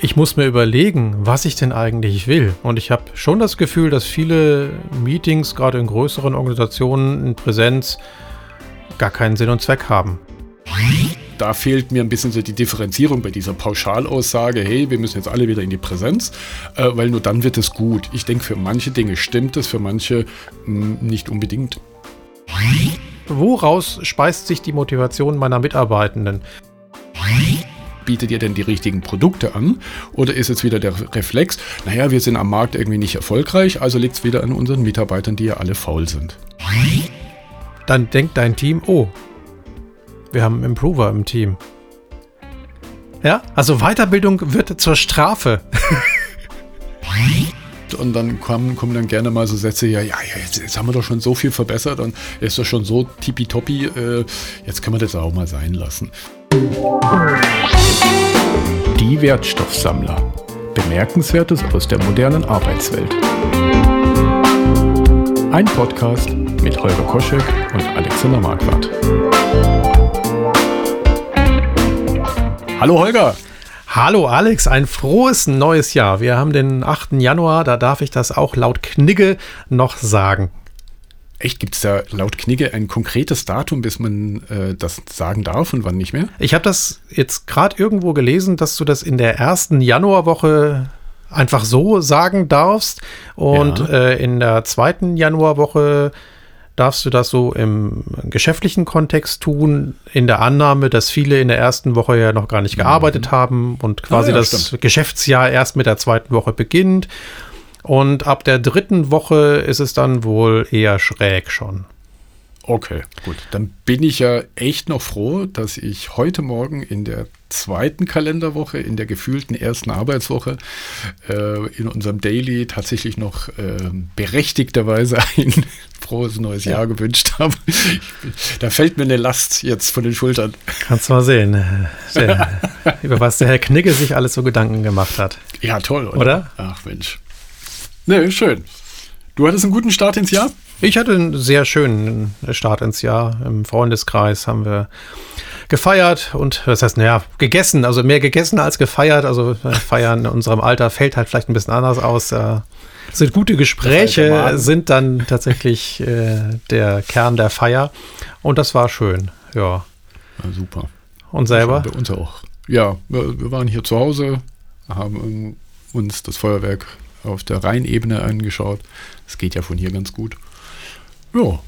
ich muss mir überlegen, was ich denn eigentlich will. Und ich habe schon das Gefühl, dass viele Meetings, gerade in größeren Organisationen in Präsenz, gar keinen Sinn und Zweck haben. Da fehlt mir ein bisschen so die Differenzierung bei dieser Pauschalaussage, hey, wir müssen jetzt alle wieder in die Präsenz, äh, weil nur dann wird es gut. Ich denke, für manche Dinge stimmt es, für manche mh, hm, nicht unbedingt. Woraus speist sich die Motivation meiner Mitarbeitenden? Bietet ihr denn die richtigen Produkte an? Oder ist jetzt wieder der Reflex, naja, wir sind am Markt irgendwie nicht erfolgreich, also liegt es wieder an unseren Mitarbeitern, die ja alle faul sind? Dann denkt dein Team, oh, wir haben einen Improver im Team. Ja, also Weiterbildung wird zur Strafe. und dann kommen, kommen dann gerne mal so Sätze, ja, ja, jetzt, jetzt haben wir doch schon so viel verbessert und ist doch schon so tippitoppi, äh, jetzt können wir das auch mal sein lassen. Die Wertstoffsammler. Bemerkenswertes aus der modernen Arbeitswelt. Ein Podcast mit Holger Koschek und Alexander Marquardt. Hallo Holger. Hallo Alex, ein frohes neues Jahr. Wir haben den 8. Januar, da darf ich das auch laut Knigge noch sagen. Echt, gibt es da laut Knigge ein konkretes Datum, bis man äh, das sagen darf und wann nicht mehr? Ich habe das jetzt gerade irgendwo gelesen, dass du das in der ersten Januarwoche einfach so sagen darfst und ja. äh, in der zweiten Januarwoche darfst du das so im geschäftlichen Kontext tun, in der Annahme, dass viele in der ersten Woche ja noch gar nicht gearbeitet mhm. haben und quasi ah, ja, das stimmt. Geschäftsjahr erst mit der zweiten Woche beginnt. Und ab der dritten Woche ist es dann wohl eher schräg schon. Okay, gut. Dann bin ich ja echt noch froh, dass ich heute Morgen in der zweiten Kalenderwoche, in der gefühlten ersten Arbeitswoche, äh, in unserem Daily tatsächlich noch äh, berechtigterweise ein frohes neues Jahr gewünscht habe. da fällt mir eine Last jetzt von den Schultern. Kannst du mal sehen, der, über was der Herr Knigge sich alles so Gedanken gemacht hat. Ja, toll, oder? oder? Ach Mensch. Nee, schön. Du hattest einen guten Start ins Jahr? Ich hatte einen sehr schönen Start ins Jahr. Im Freundeskreis haben wir gefeiert und das heißt, naja, gegessen, also mehr gegessen als gefeiert. Also äh, feiern in unserem Alter fällt halt vielleicht ein bisschen anders aus. Äh, sind gute Gespräche, sind dann tatsächlich äh, der Kern der Feier. Und das war schön, ja. ja super. Und selber? Bei uns auch. Ja, wir, wir waren hier zu Hause, haben uns das Feuerwerk auf der Rheinebene angeschaut. Das geht ja von hier ganz gut. Ja,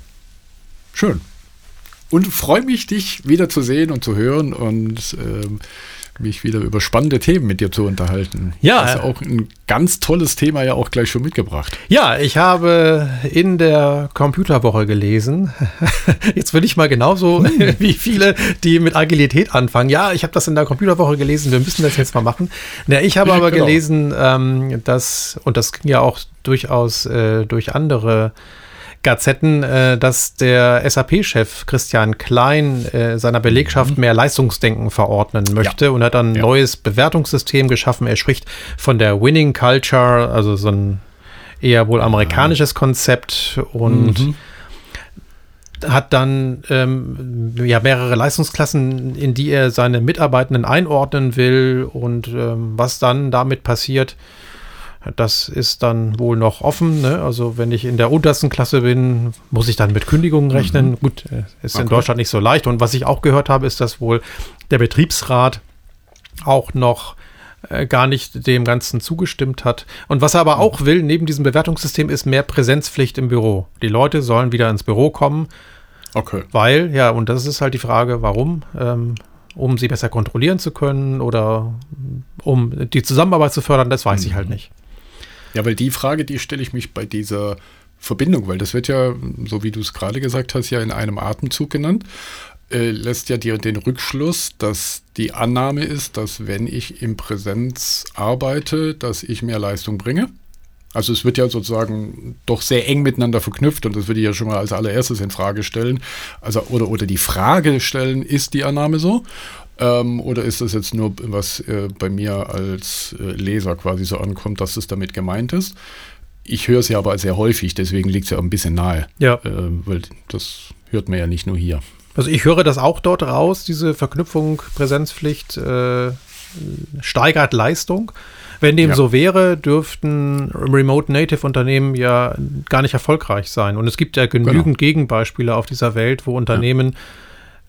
schön. Und freue mich, dich wieder zu sehen und zu hören und ähm, mich wieder über spannende Themen mit dir zu unterhalten. Ja. Hast ja auch ein ganz tolles Thema ja auch gleich schon mitgebracht. Ja, ich habe in der Computerwoche gelesen. Jetzt will ich mal genauso hm. wie viele, die mit Agilität anfangen. Ja, ich habe das in der Computerwoche gelesen. Wir müssen das jetzt mal machen. Na, ich habe aber genau. gelesen, ähm, dass, und das ging ja auch durchaus äh, durch andere Gazetten, äh, dass der SAP-Chef Christian Klein äh, seiner Belegschaft mhm. mehr Leistungsdenken verordnen möchte ja. und hat dann ein ja. neues Bewertungssystem geschaffen. Er spricht von der Winning Culture, also so ein eher wohl amerikanisches Konzept und mhm. hat dann ähm, ja mehrere Leistungsklassen, in die er seine Mitarbeitenden einordnen will und ähm, was dann damit passiert, das ist dann wohl noch offen. Ne? Also wenn ich in der untersten Klasse bin, muss ich dann mit Kündigungen rechnen. Mhm. Gut, äh, ist okay. in Deutschland nicht so leicht. Und was ich auch gehört habe, ist, dass wohl der Betriebsrat auch noch äh, gar nicht dem Ganzen zugestimmt hat. Und was er aber mhm. auch will, neben diesem Bewertungssystem, ist mehr Präsenzpflicht im Büro. Die Leute sollen wieder ins Büro kommen. Okay. Weil, ja, und das ist halt die Frage, warum? Ähm, um sie besser kontrollieren zu können oder um die Zusammenarbeit zu fördern, das weiß mhm. ich halt nicht. Ja, weil die Frage, die stelle ich mich bei dieser Verbindung, weil das wird ja, so wie du es gerade gesagt hast, ja in einem Atemzug genannt, äh, lässt ja dir den Rückschluss, dass die Annahme ist, dass wenn ich im Präsenz arbeite, dass ich mehr Leistung bringe. Also es wird ja sozusagen doch sehr eng miteinander verknüpft und das würde ich ja schon mal als allererstes in Frage stellen. Also oder, oder die Frage stellen, ist die Annahme so? Ähm, oder ist das jetzt nur, was äh, bei mir als äh, Leser quasi so ankommt, dass es damit gemeint ist? Ich höre es ja aber sehr häufig, deswegen liegt es ja auch ein bisschen nahe. Ja. Äh, weil das hört man ja nicht nur hier. Also ich höre das auch dort raus, diese Verknüpfung, Präsenzpflicht. Äh, steigert Leistung. Wenn dem Ja. so wäre, dürften Remote Native Unternehmen ja gar nicht erfolgreich sein. Und es gibt ja genügend Genau. Gegenbeispiele auf dieser Welt, wo Unternehmen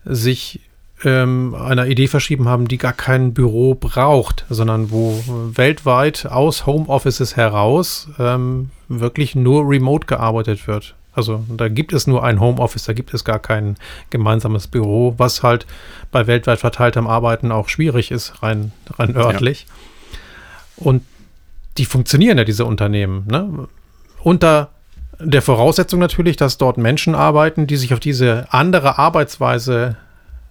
sich ähm, einer Idee verschrieben haben, die gar kein Büro braucht, sondern wo weltweit aus Homeoffices heraus ähm, wirklich nur remote gearbeitet wird. Also da gibt es nur ein Homeoffice, da gibt es gar kein gemeinsames Büro, was halt bei weltweit verteiltem Arbeiten auch schwierig ist, rein, rein örtlich. Und die funktionieren ja, diese Unternehmen. Ne? Unter der Voraussetzung natürlich, dass dort Menschen arbeiten, die sich auf diese andere Arbeitsweise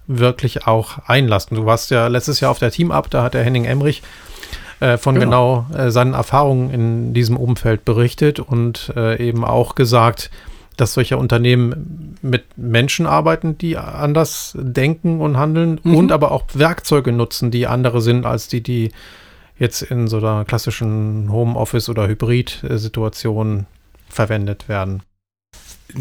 wirklich auch einlassen. Du warst ja letztes Jahr auf der Team Up, da hat der Henning Emrich äh, von genau, Genau. äh, seinen Erfahrungen in diesem Umfeld berichtet und äh, eben auch gesagt, dass solche Unternehmen mit Menschen arbeiten, die anders denken und handeln Mhm. und aber auch Werkzeuge nutzen, die andere sind als die, die jetzt in so einer klassischen Homeoffice- oder Hybrid-Situation verwendet werden.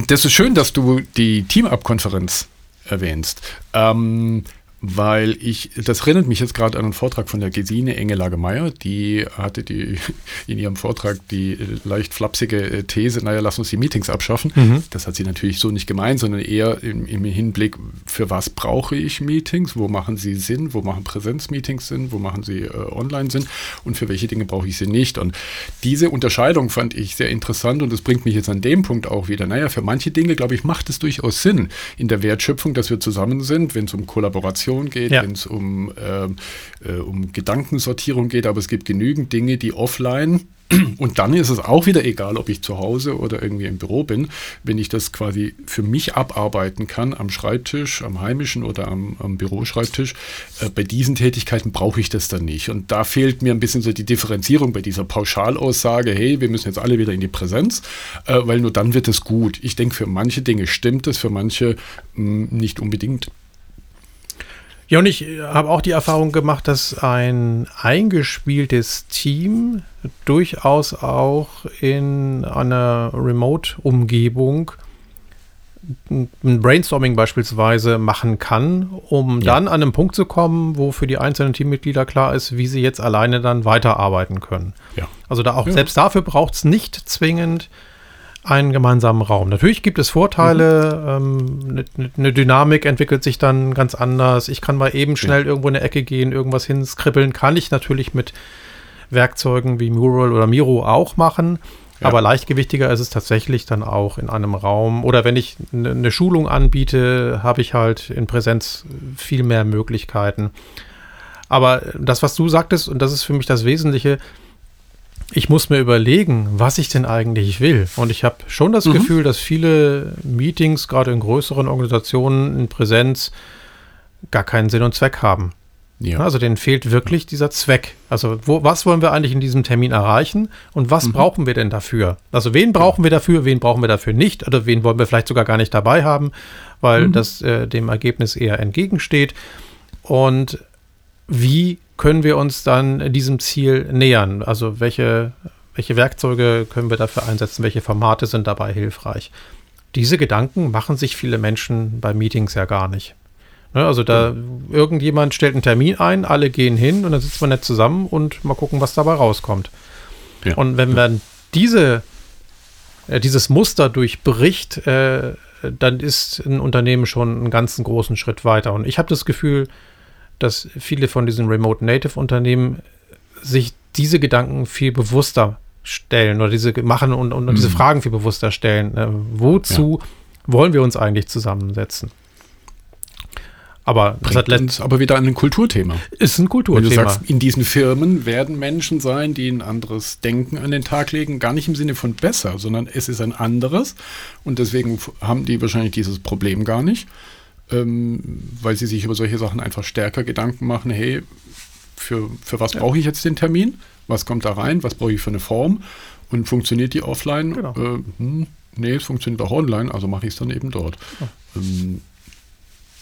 Das ist schön, dass du die Team-Up-Konferenz erwähnst. Ähm, weil ich, das erinnert mich jetzt gerade an einen Vortrag von der Gesine Engelage-Meyer, die hatte die in ihrem Vortrag die äh, leicht flapsige äh, These, naja, lass uns die Meetings abschaffen. Mhm. Das hat sie natürlich so nicht gemeint, sondern eher im, im Hinblick, für was brauche ich Meetings, wo machen sie Sinn, wo machen Präsenzmeetings Sinn, wo machen sie äh, online Sinn und für welche Dinge brauche ich sie nicht. Und diese Unterscheidung fand ich sehr interessant und das bringt mich jetzt an dem Punkt auch wieder. Naja, für manche Dinge, glaube ich, macht es durchaus Sinn in der Wertschöpfung, dass wir zusammen sind, wenn es um Kollaboration geht, Ja. wenn es um, ähm, äh, um Gedankensortierung geht, aber es gibt genügend Dinge, die offline und dann ist es auch wieder egal, ob ich zu Hause oder irgendwie im Büro bin, wenn ich das quasi für mich abarbeiten kann am Schreibtisch, am heimischen oder am, am Büroschreibtisch. Äh, bei diesen Tätigkeiten brauche ich das dann nicht. Und da fehlt mir ein bisschen so die Differenzierung bei dieser Pauschalaussage, hey, wir müssen jetzt alle wieder in die Präsenz, äh, weil nur dann wird es gut. Ich denke, für manche Dinge stimmt es, für manche mh, nicht unbedingt. Ja, und ich habe auch die Erfahrung gemacht, dass ein eingespieltes Team durchaus auch in einer Remote-Umgebung ein Brainstorming beispielsweise machen kann, um Ja. dann an einen Punkt zu kommen, wo für die einzelnen Teammitglieder klar ist, wie sie jetzt alleine dann weiterarbeiten können. Ja. Also da auch Ja. selbst dafür braucht es nicht zwingend einen gemeinsamen Raum. Natürlich gibt es Vorteile, ähm, eine ne Dynamik entwickelt sich dann ganz anders. Ich kann mal eben schnell irgendwo in eine Ecke gehen, irgendwas hinskribbeln, kann ich natürlich mit Werkzeugen wie Mural oder Miro auch machen. Ja. Aber leichtgewichtiger ist es tatsächlich dann auch in einem Raum. Oder wenn ich eine eine Schulung anbiete, habe ich halt in Präsenz viel mehr Möglichkeiten. Aber das, was du sagtest, und das ist für mich das Wesentliche, ich muss mir überlegen, was ich denn eigentlich will. Und ich habe schon das Mhm. Gefühl, dass viele Meetings, gerade in größeren Organisationen, in Präsenz, gar keinen Sinn und Zweck haben. Ja. Also denen fehlt wirklich dieser Zweck. Also wo, was wollen wir eigentlich in diesem Termin erreichen und was Mhm. brauchen wir denn dafür? Also wen brauchen wir dafür, wen brauchen wir dafür nicht oder wen wollen wir vielleicht sogar gar nicht dabei haben, weil Mhm. das äh, dem Ergebnis eher entgegensteht. Und wie können wir uns dann diesem Ziel nähern? Also welche, welche Werkzeuge können wir dafür einsetzen? Welche Formate sind dabei hilfreich? Diese Gedanken machen sich viele Menschen bei Meetings ja gar nicht. Ne, also da irgendjemand stellt einen Termin ein, alle gehen hin und dann sitzt man nett zusammen und mal gucken, was dabei rauskommt. Ja. Und wenn man diese, äh, dieses Muster durchbricht, äh, dann ist ein Unternehmen schon einen ganzen großen Schritt weiter. Und ich habe das Gefühl, dass viele von diesen Remote Native Unternehmen sich diese Gedanken viel bewusster stellen oder diese machen und, und, und diese Mhm. Fragen viel bewusster stellen. Äh, wozu wollen wir uns eigentlich zusammensetzen? Aber das hat Bringt let- uns aber wieder ein Kulturthema. ist ein Wenn du Kulturthema. sagst, in diesen Firmen werden Menschen sein, die ein anderes Denken an den Tag legen, gar nicht im Sinne von besser, sondern es ist ein anderes und deswegen haben die wahrscheinlich dieses Problem gar nicht, ähm, weil sie sich über solche Sachen einfach stärker Gedanken machen, hey, für, für was brauche ich jetzt den Termin? Was kommt da rein? Was brauche ich für eine Form? Und funktioniert die offline? Genau. Äh, hm, nee, es funktioniert auch online, also mache ich es dann eben dort. Ähm,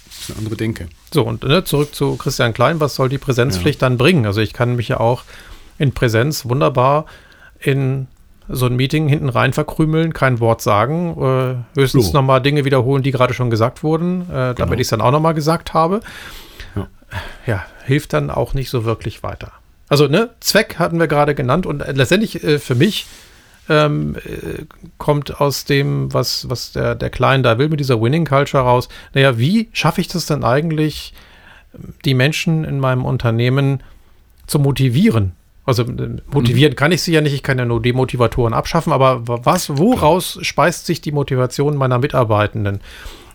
das ist eine andere Denke. So, und ne, zurück zu Christian Klein, was soll die Präsenzpflicht dann bringen? Also ich kann mich ja auch in Präsenz wunderbar in so ein Meeting hinten rein verkrümeln, kein Wort sagen, äh, höchstens So. nochmal Dinge wiederholen, die gerade schon gesagt wurden, äh, Genau. damit ich es dann auch nochmal gesagt habe. Ja. ja, hilft dann auch nicht so wirklich weiter. Also, ne, Zweck hatten wir gerade genannt und letztendlich äh, für mich ähm, äh, kommt aus dem, was, was der, der Klein da will, mit dieser Winning Culture raus. Naja, wie schaffe ich das denn eigentlich, die Menschen in meinem Unternehmen zu motivieren? Also äh, motivieren mhm. kann ich sie ja nicht, ich kann ja nur Demotivatoren abschaffen, aber was, woraus speist sich die Motivation meiner Mitarbeitenden?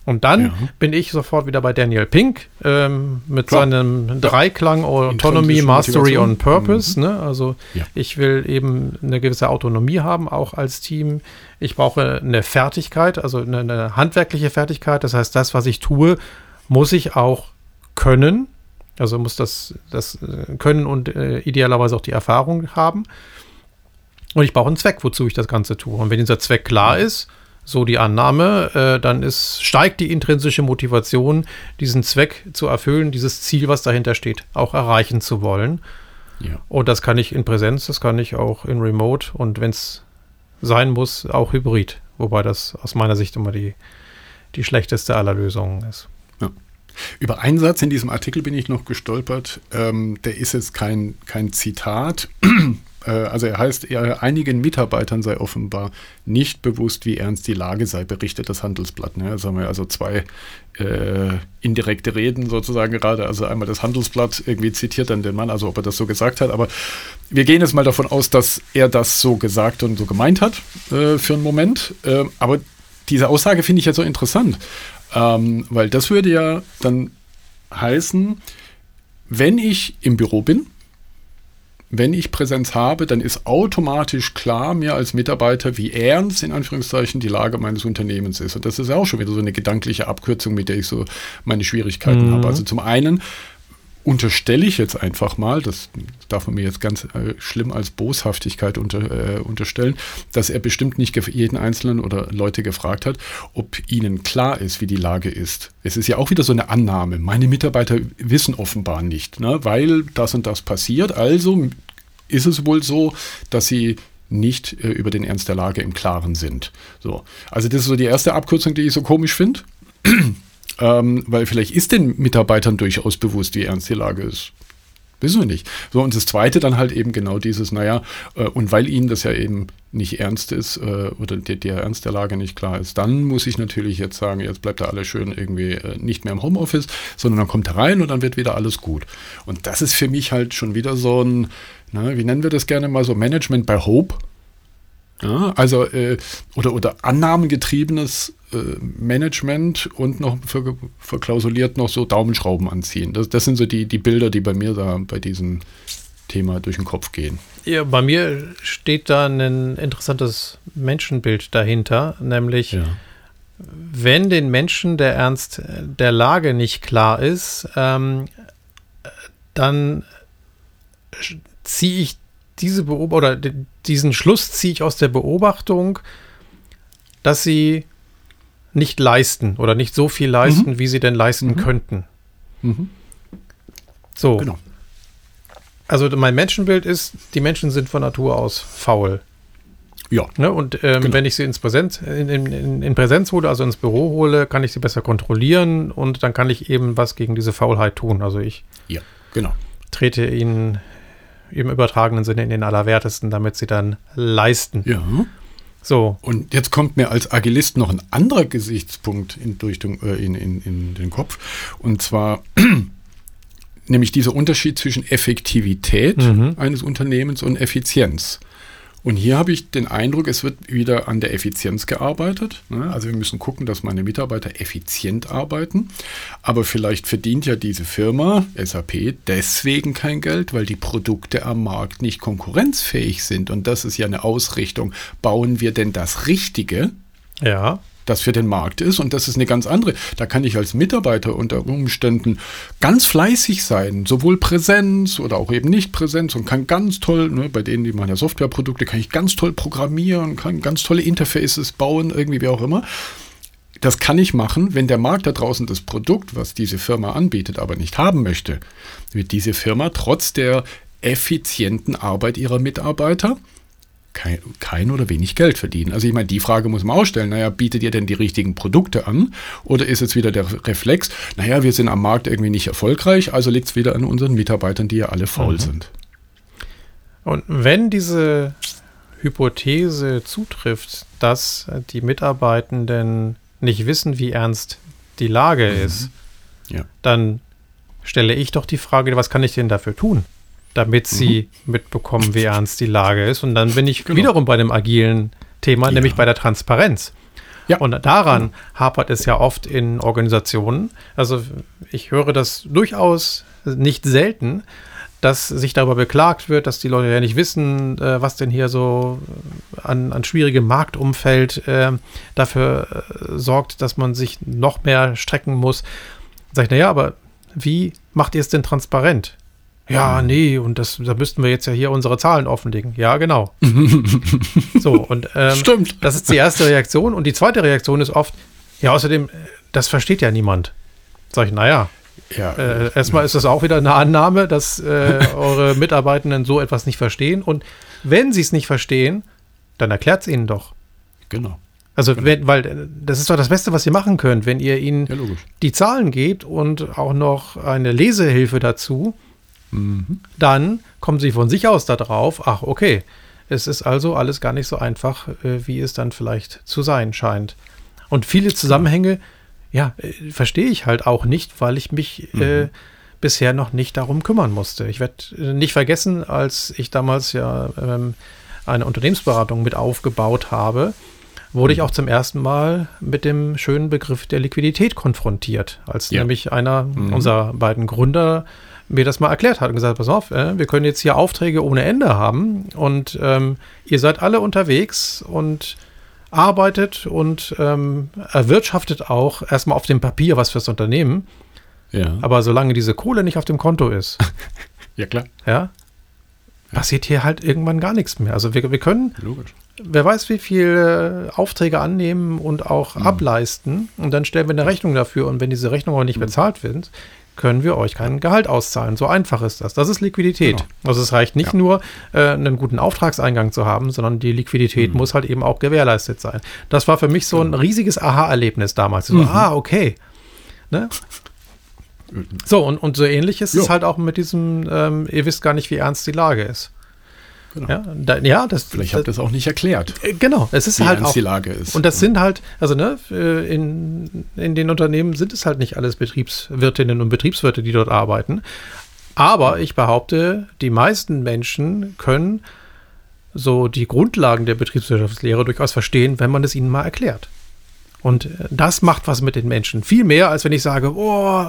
Und dann ja. bin ich sofort wieder bei Daniel Pink ähm, mit Klar. seinem Dreiklang Autonomy, Mastery und Purpose. Mhm. Ne? Also ja. ich will eben eine gewisse Autonomie haben, auch als Team. Ich brauche eine Fertigkeit, also eine, eine handwerkliche Fertigkeit. Das heißt, das, was ich tue, muss ich auch können. Also muss das, das äh, können und äh, idealerweise auch die Erfahrung haben. Und ich brauche einen Zweck, wozu ich das Ganze tue. Und wenn dieser Zweck klar ist, so die Annahme, äh, dann ist, steigt die intrinsische Motivation, diesen Zweck zu erfüllen, dieses Ziel, was dahinter steht, auch erreichen zu wollen. Ja. Und das kann ich in Präsenz, das kann ich auch in Remote und wenn es sein muss, auch Hybrid. Wobei das aus meiner Sicht immer die, die schlechteste aller Lösungen ist. Ja. Über einen Satz in diesem Artikel bin ich noch gestolpert. Ähm, der ist jetzt kein, kein Zitat, äh, also er heißt, einigen Mitarbeitern sei offenbar nicht bewusst, wie ernst die Lage sei, berichtet das Handelsblatt. Ne? Jetzt haben wir also zwei äh, indirekte Reden sozusagen gerade. Also einmal das Handelsblatt irgendwie zitiert dann den Mann, also ob er das so gesagt hat. Aber wir gehen jetzt mal davon aus, dass er das so gesagt und so gemeint hat äh, für einen Moment. Äh, aber diese Aussage finde ich ja so interessant, ähm, weil das würde ja dann heißen, wenn ich im Büro bin, wenn ich Präsenz habe, dann ist automatisch klar mir als Mitarbeiter, wie ernst in Anführungszeichen die Lage meines Unternehmens ist. Und das ist auch schon wieder so eine gedankliche Abkürzung, mit der ich so meine Schwierigkeiten mhm. habe. Also zum einen unterstelle ich jetzt einfach mal, das darf man mir jetzt ganz äh, schlimm als Boshaftigkeit unter, äh, unterstellen, dass er bestimmt nicht jeden Einzelnen oder Leute gefragt hat, ob ihnen klar ist, wie die Lage ist. Es ist ja auch wieder so eine Annahme. Meine Mitarbeiter wissen offenbar nicht, ne, weil das und das passiert. Also ist es wohl so, dass sie nicht äh, über den Ernst der Lage im Klaren sind. So. Also das ist so die erste Abkürzung, die ich so komisch finde. Ähm, weil vielleicht ist den Mitarbeitern durchaus bewusst, wie ernst die Lage ist. Wissen wir nicht. So, und das zweite dann halt eben genau dieses, naja, äh, und weil ihnen das ja eben nicht ernst ist äh, oder der, der, Ernst der Lage nicht klar ist, dann muss ich natürlich jetzt sagen, jetzt bleibt da alles schön irgendwie äh, nicht mehr im Homeoffice, sondern dann kommt er rein und dann wird wieder alles gut. Und das ist für mich halt schon wieder so ein, na, wie nennen wir das gerne mal so, Management by Hope. Ja, also äh, oder, oder annahmengetriebenes Management und noch ver, verklausuliert noch so Daumenschrauben anziehen. Das, das sind so die, die Bilder, die bei mir da bei diesem Thema durch den Kopf gehen. Ja, bei mir steht da ein interessantes Menschenbild dahinter, nämlich ja. wenn den Menschen der Ernst der Lage nicht klar ist, ähm, dann ziehe ich diese Beobachtung oder diesen Schluss ziehe ich aus der Beobachtung, dass sie nicht leisten oder nicht so viel leisten, mhm. wie sie denn leisten mhm. könnten. Mhm. So. Genau. Also mein Menschenbild ist, die Menschen sind von Natur aus faul. Ja. Ne? Und ähm, genau. wenn ich sie ins Präsenz, in, in, in, Präsenz hole, also ins Büro hole, kann ich sie besser kontrollieren und dann kann ich eben was gegen diese Faulheit tun. Also ich ja, genau. trete ihnen im übertragenen Sinne in den Allerwertesten, damit sie dann leisten. Ja. So. Und jetzt kommt mir als Agilist noch ein anderer Gesichtspunkt in, durch den, äh, in, in, in den Kopf. Und zwar nämlich dieser Unterschied zwischen Effektivität mhm. eines Unternehmens und Effizienz. Und hier habe ich den Eindruck, es wird wieder an der Effizienz gearbeitet. Ne? Also wir müssen gucken, dass meine Mitarbeiter effizient arbeiten. Aber vielleicht verdient ja diese Firma, SAP, deswegen kein Geld, weil die Produkte am Markt nicht konkurrenzfähig sind. Und das ist ja eine Ausrichtung. Bauen wir denn das Richtige? Ja das für den Markt ist. Und das ist eine ganz andere. Da kann ich als Mitarbeiter unter Umständen ganz fleißig sein, sowohl Präsenz oder auch eben nicht Präsenz und kann ganz toll, ne, bei denen, die machen ja Softwareprodukte, kann ich ganz toll programmieren, kann ganz tolle Interfaces bauen, irgendwie wie auch immer. Das kann ich machen, wenn der Markt da draußen das Produkt, was diese Firma anbietet, aber nicht haben möchte, wird diese Firma trotz der effizienten Arbeit ihrer Mitarbeiter kein, kein oder wenig Geld verdienen. Also ich meine, die Frage muss man auch stellen. Naja, bietet ihr denn die richtigen Produkte an? Oder ist jetzt wieder der Reflex, naja, wir sind am Markt irgendwie nicht erfolgreich, also liegt es wieder an unseren Mitarbeitern, die ja alle faul mhm. sind. Und wenn diese Hypothese zutrifft, dass die Mitarbeitenden nicht wissen, wie ernst die Lage mhm. ist, ja. dann stelle ich doch die Frage, was kann ich denn dafür tun? Damit sie mhm. mitbekommen, wie ernst die Lage ist. Und dann bin ich genau. wiederum bei dem agilen Thema, ja. nämlich bei der Transparenz. Ja. Und daran hapert es ja oft in Organisationen. Also ich höre das durchaus nicht selten, dass sich darüber beklagt wird, dass die Leute ja nicht wissen, äh, was denn hier so an, an schwierigem Marktumfeld äh, dafür äh, sorgt, dass man sich noch mehr strecken muss. Sag ich, naja, aber wie macht ihr es denn transparent? Ja, nee, und das, da müssten wir jetzt ja hier unsere Zahlen offenlegen. Ja, genau. so, und ähm, Stimmt. das ist die erste Reaktion. Und die zweite Reaktion ist oft, ja, außerdem, das versteht ja niemand. Sag ich, naja. Ja, äh, erstmal ist das auch wieder eine Annahme, dass äh, eure Mitarbeitenden so etwas nicht verstehen. Und wenn sie es nicht verstehen, dann erklärt es ihnen doch. Genau. Also, genau. wenn, weil das ist doch das Beste, was ihr machen könnt, wenn ihr ihnen ja, die Zahlen gebt und auch noch eine Lesehilfe dazu Mhm. Dann kommen sie von sich aus darauf, ach okay, es ist also alles gar nicht so einfach, äh, wie es dann vielleicht zu sein scheint. Und viele Zusammenhänge, ja, äh, verstehe ich halt auch nicht, weil ich mich äh, mhm. äh, bisher noch nicht darum kümmern musste. Ich werde nicht vergessen, als ich damals ja ähm, eine Unternehmensberatung mit aufgebaut habe, wurde ich mhm. auch zum ersten Mal mit dem schönen Begriff der Liquidität konfrontiert, als ja. nämlich einer mhm. unserer beiden Gründer mir das mal erklärt hat und gesagt, pass auf, äh, wir können jetzt hier Aufträge ohne Ende haben und ähm, ihr seid alle unterwegs und arbeitet und ähm, erwirtschaftet auch erstmal auf dem Papier was fürs Unternehmen. Ja. Aber solange diese Kohle nicht auf dem Konto ist, ja klar, ja, passiert hier halt irgendwann gar nichts mehr. Also wir, wir können, Logisch. wer weiß, wie viele Aufträge annehmen und auch mhm. ableisten und dann stellen wir eine Rechnung dafür und wenn diese Rechnung auch nicht mhm. bezahlt wird, können wir euch kein Gehalt auszahlen. So einfach ist das. Das ist Liquidität. Genau. Also es reicht nicht ja. nur, äh, einen guten Auftragseingang zu haben, sondern die Liquidität mhm. muss halt eben auch gewährleistet sein. Das war für mich so ein genau. riesiges Aha-Erlebnis damals. So, mhm. ah, okay. Ne? So, und, und so ähnlich ist jo. es halt auch mit diesem, ähm, ihr wisst gar nicht, wie ernst die Lage ist. Genau. Ja, da, ja, das, Vielleicht habt ihr das auch nicht erklärt. Äh, genau, es ist wie halt auch. die Lage ist. Und das sind halt, also ne, äh, in, in den Unternehmen sind es halt nicht alles Betriebswirtinnen und Betriebswirte, die dort arbeiten. Aber ich behaupte, die meisten Menschen können so die Grundlagen der Betriebswirtschaftslehre durchaus verstehen, wenn man es ihnen mal erklärt. Und das macht was mit den Menschen. Viel mehr, als wenn ich sage, oh,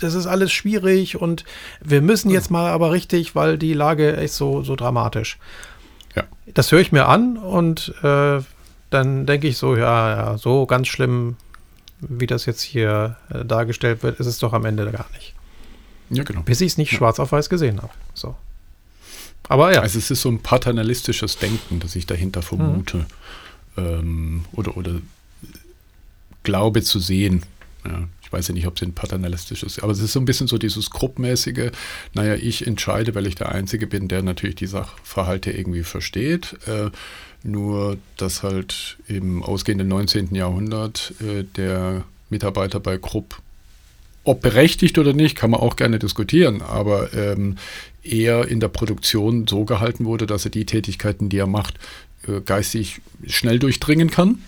das ist alles schwierig und wir müssen jetzt mal aber richtig, weil die Lage ist so, so dramatisch. Ja. Das höre ich mir an und äh, dann denke ich so, ja, ja, so ganz schlimm, wie das jetzt hier äh, dargestellt wird, ist es doch am Ende gar nicht. Ja, genau. Bis ich es nicht ja. schwarz auf weiß gesehen habe. So. Aber ja. Also es ist so ein paternalistisches Denken, das ich dahinter vermute. Mhm. Ähm, oder, oder glaube zu sehen. Ja, ich weiß ja nicht, ob es ein paternalistisches ist, aber es ist so ein bisschen so dieses gruppmäßige, naja, ich entscheide, weil ich der Einzige bin, der natürlich die Sachverhalte irgendwie versteht. Äh, nur, dass halt im ausgehenden 19. Jahrhundert äh, der Mitarbeiter bei Krupp, ob berechtigt oder nicht, kann man auch gerne diskutieren, aber ähm, eher in der Produktion so gehalten wurde, dass er die Tätigkeiten, die er macht, äh, geistig schnell durchdringen kann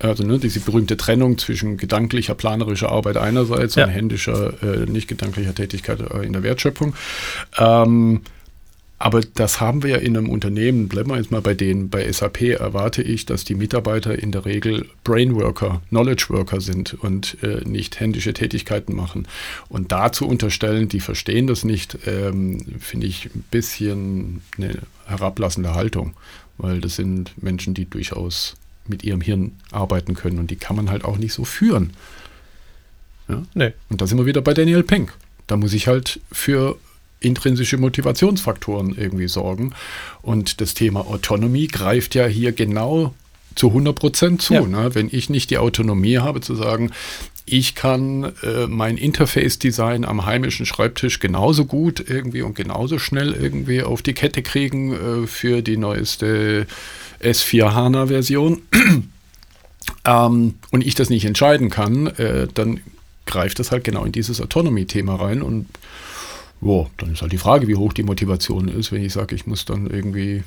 also ne, diese berühmte Trennung zwischen gedanklicher, planerischer Arbeit einerseits ja. und händischer, äh, nicht gedanklicher Tätigkeit äh, in der Wertschöpfung. Ähm, aber das haben wir ja in einem Unternehmen, bleiben wir jetzt mal bei denen, bei SAP erwarte ich, dass die Mitarbeiter in der Regel Brainworker, Knowledge Worker sind und äh, nicht händische Tätigkeiten machen. Und da zu unterstellen, die verstehen das nicht, ähm, finde ich ein bisschen eine herablassende Haltung, weil das sind Menschen, die durchaus mit ihrem Hirn arbeiten können und die kann man halt auch nicht so führen. Ja? Nee. Und da sind wir wieder bei Daniel Pink. Da muss ich halt für intrinsische Motivationsfaktoren irgendwie sorgen. Und das Thema Autonomie greift ja hier genau zu 100 Prozent zu. Ja. Ne? Wenn ich nicht die Autonomie habe zu sagen, ich kann äh, mein Interface-Design am heimischen Schreibtisch genauso gut irgendwie und genauso schnell irgendwie auf die Kette kriegen äh, für die neueste S4 HANA-Version. ähm, und ich das nicht entscheiden kann, äh, dann greift das halt genau in dieses Autonomy-Thema rein und jo, dann ist halt die Frage, wie hoch die Motivation ist, wenn ich sage, ich muss dann irgendwie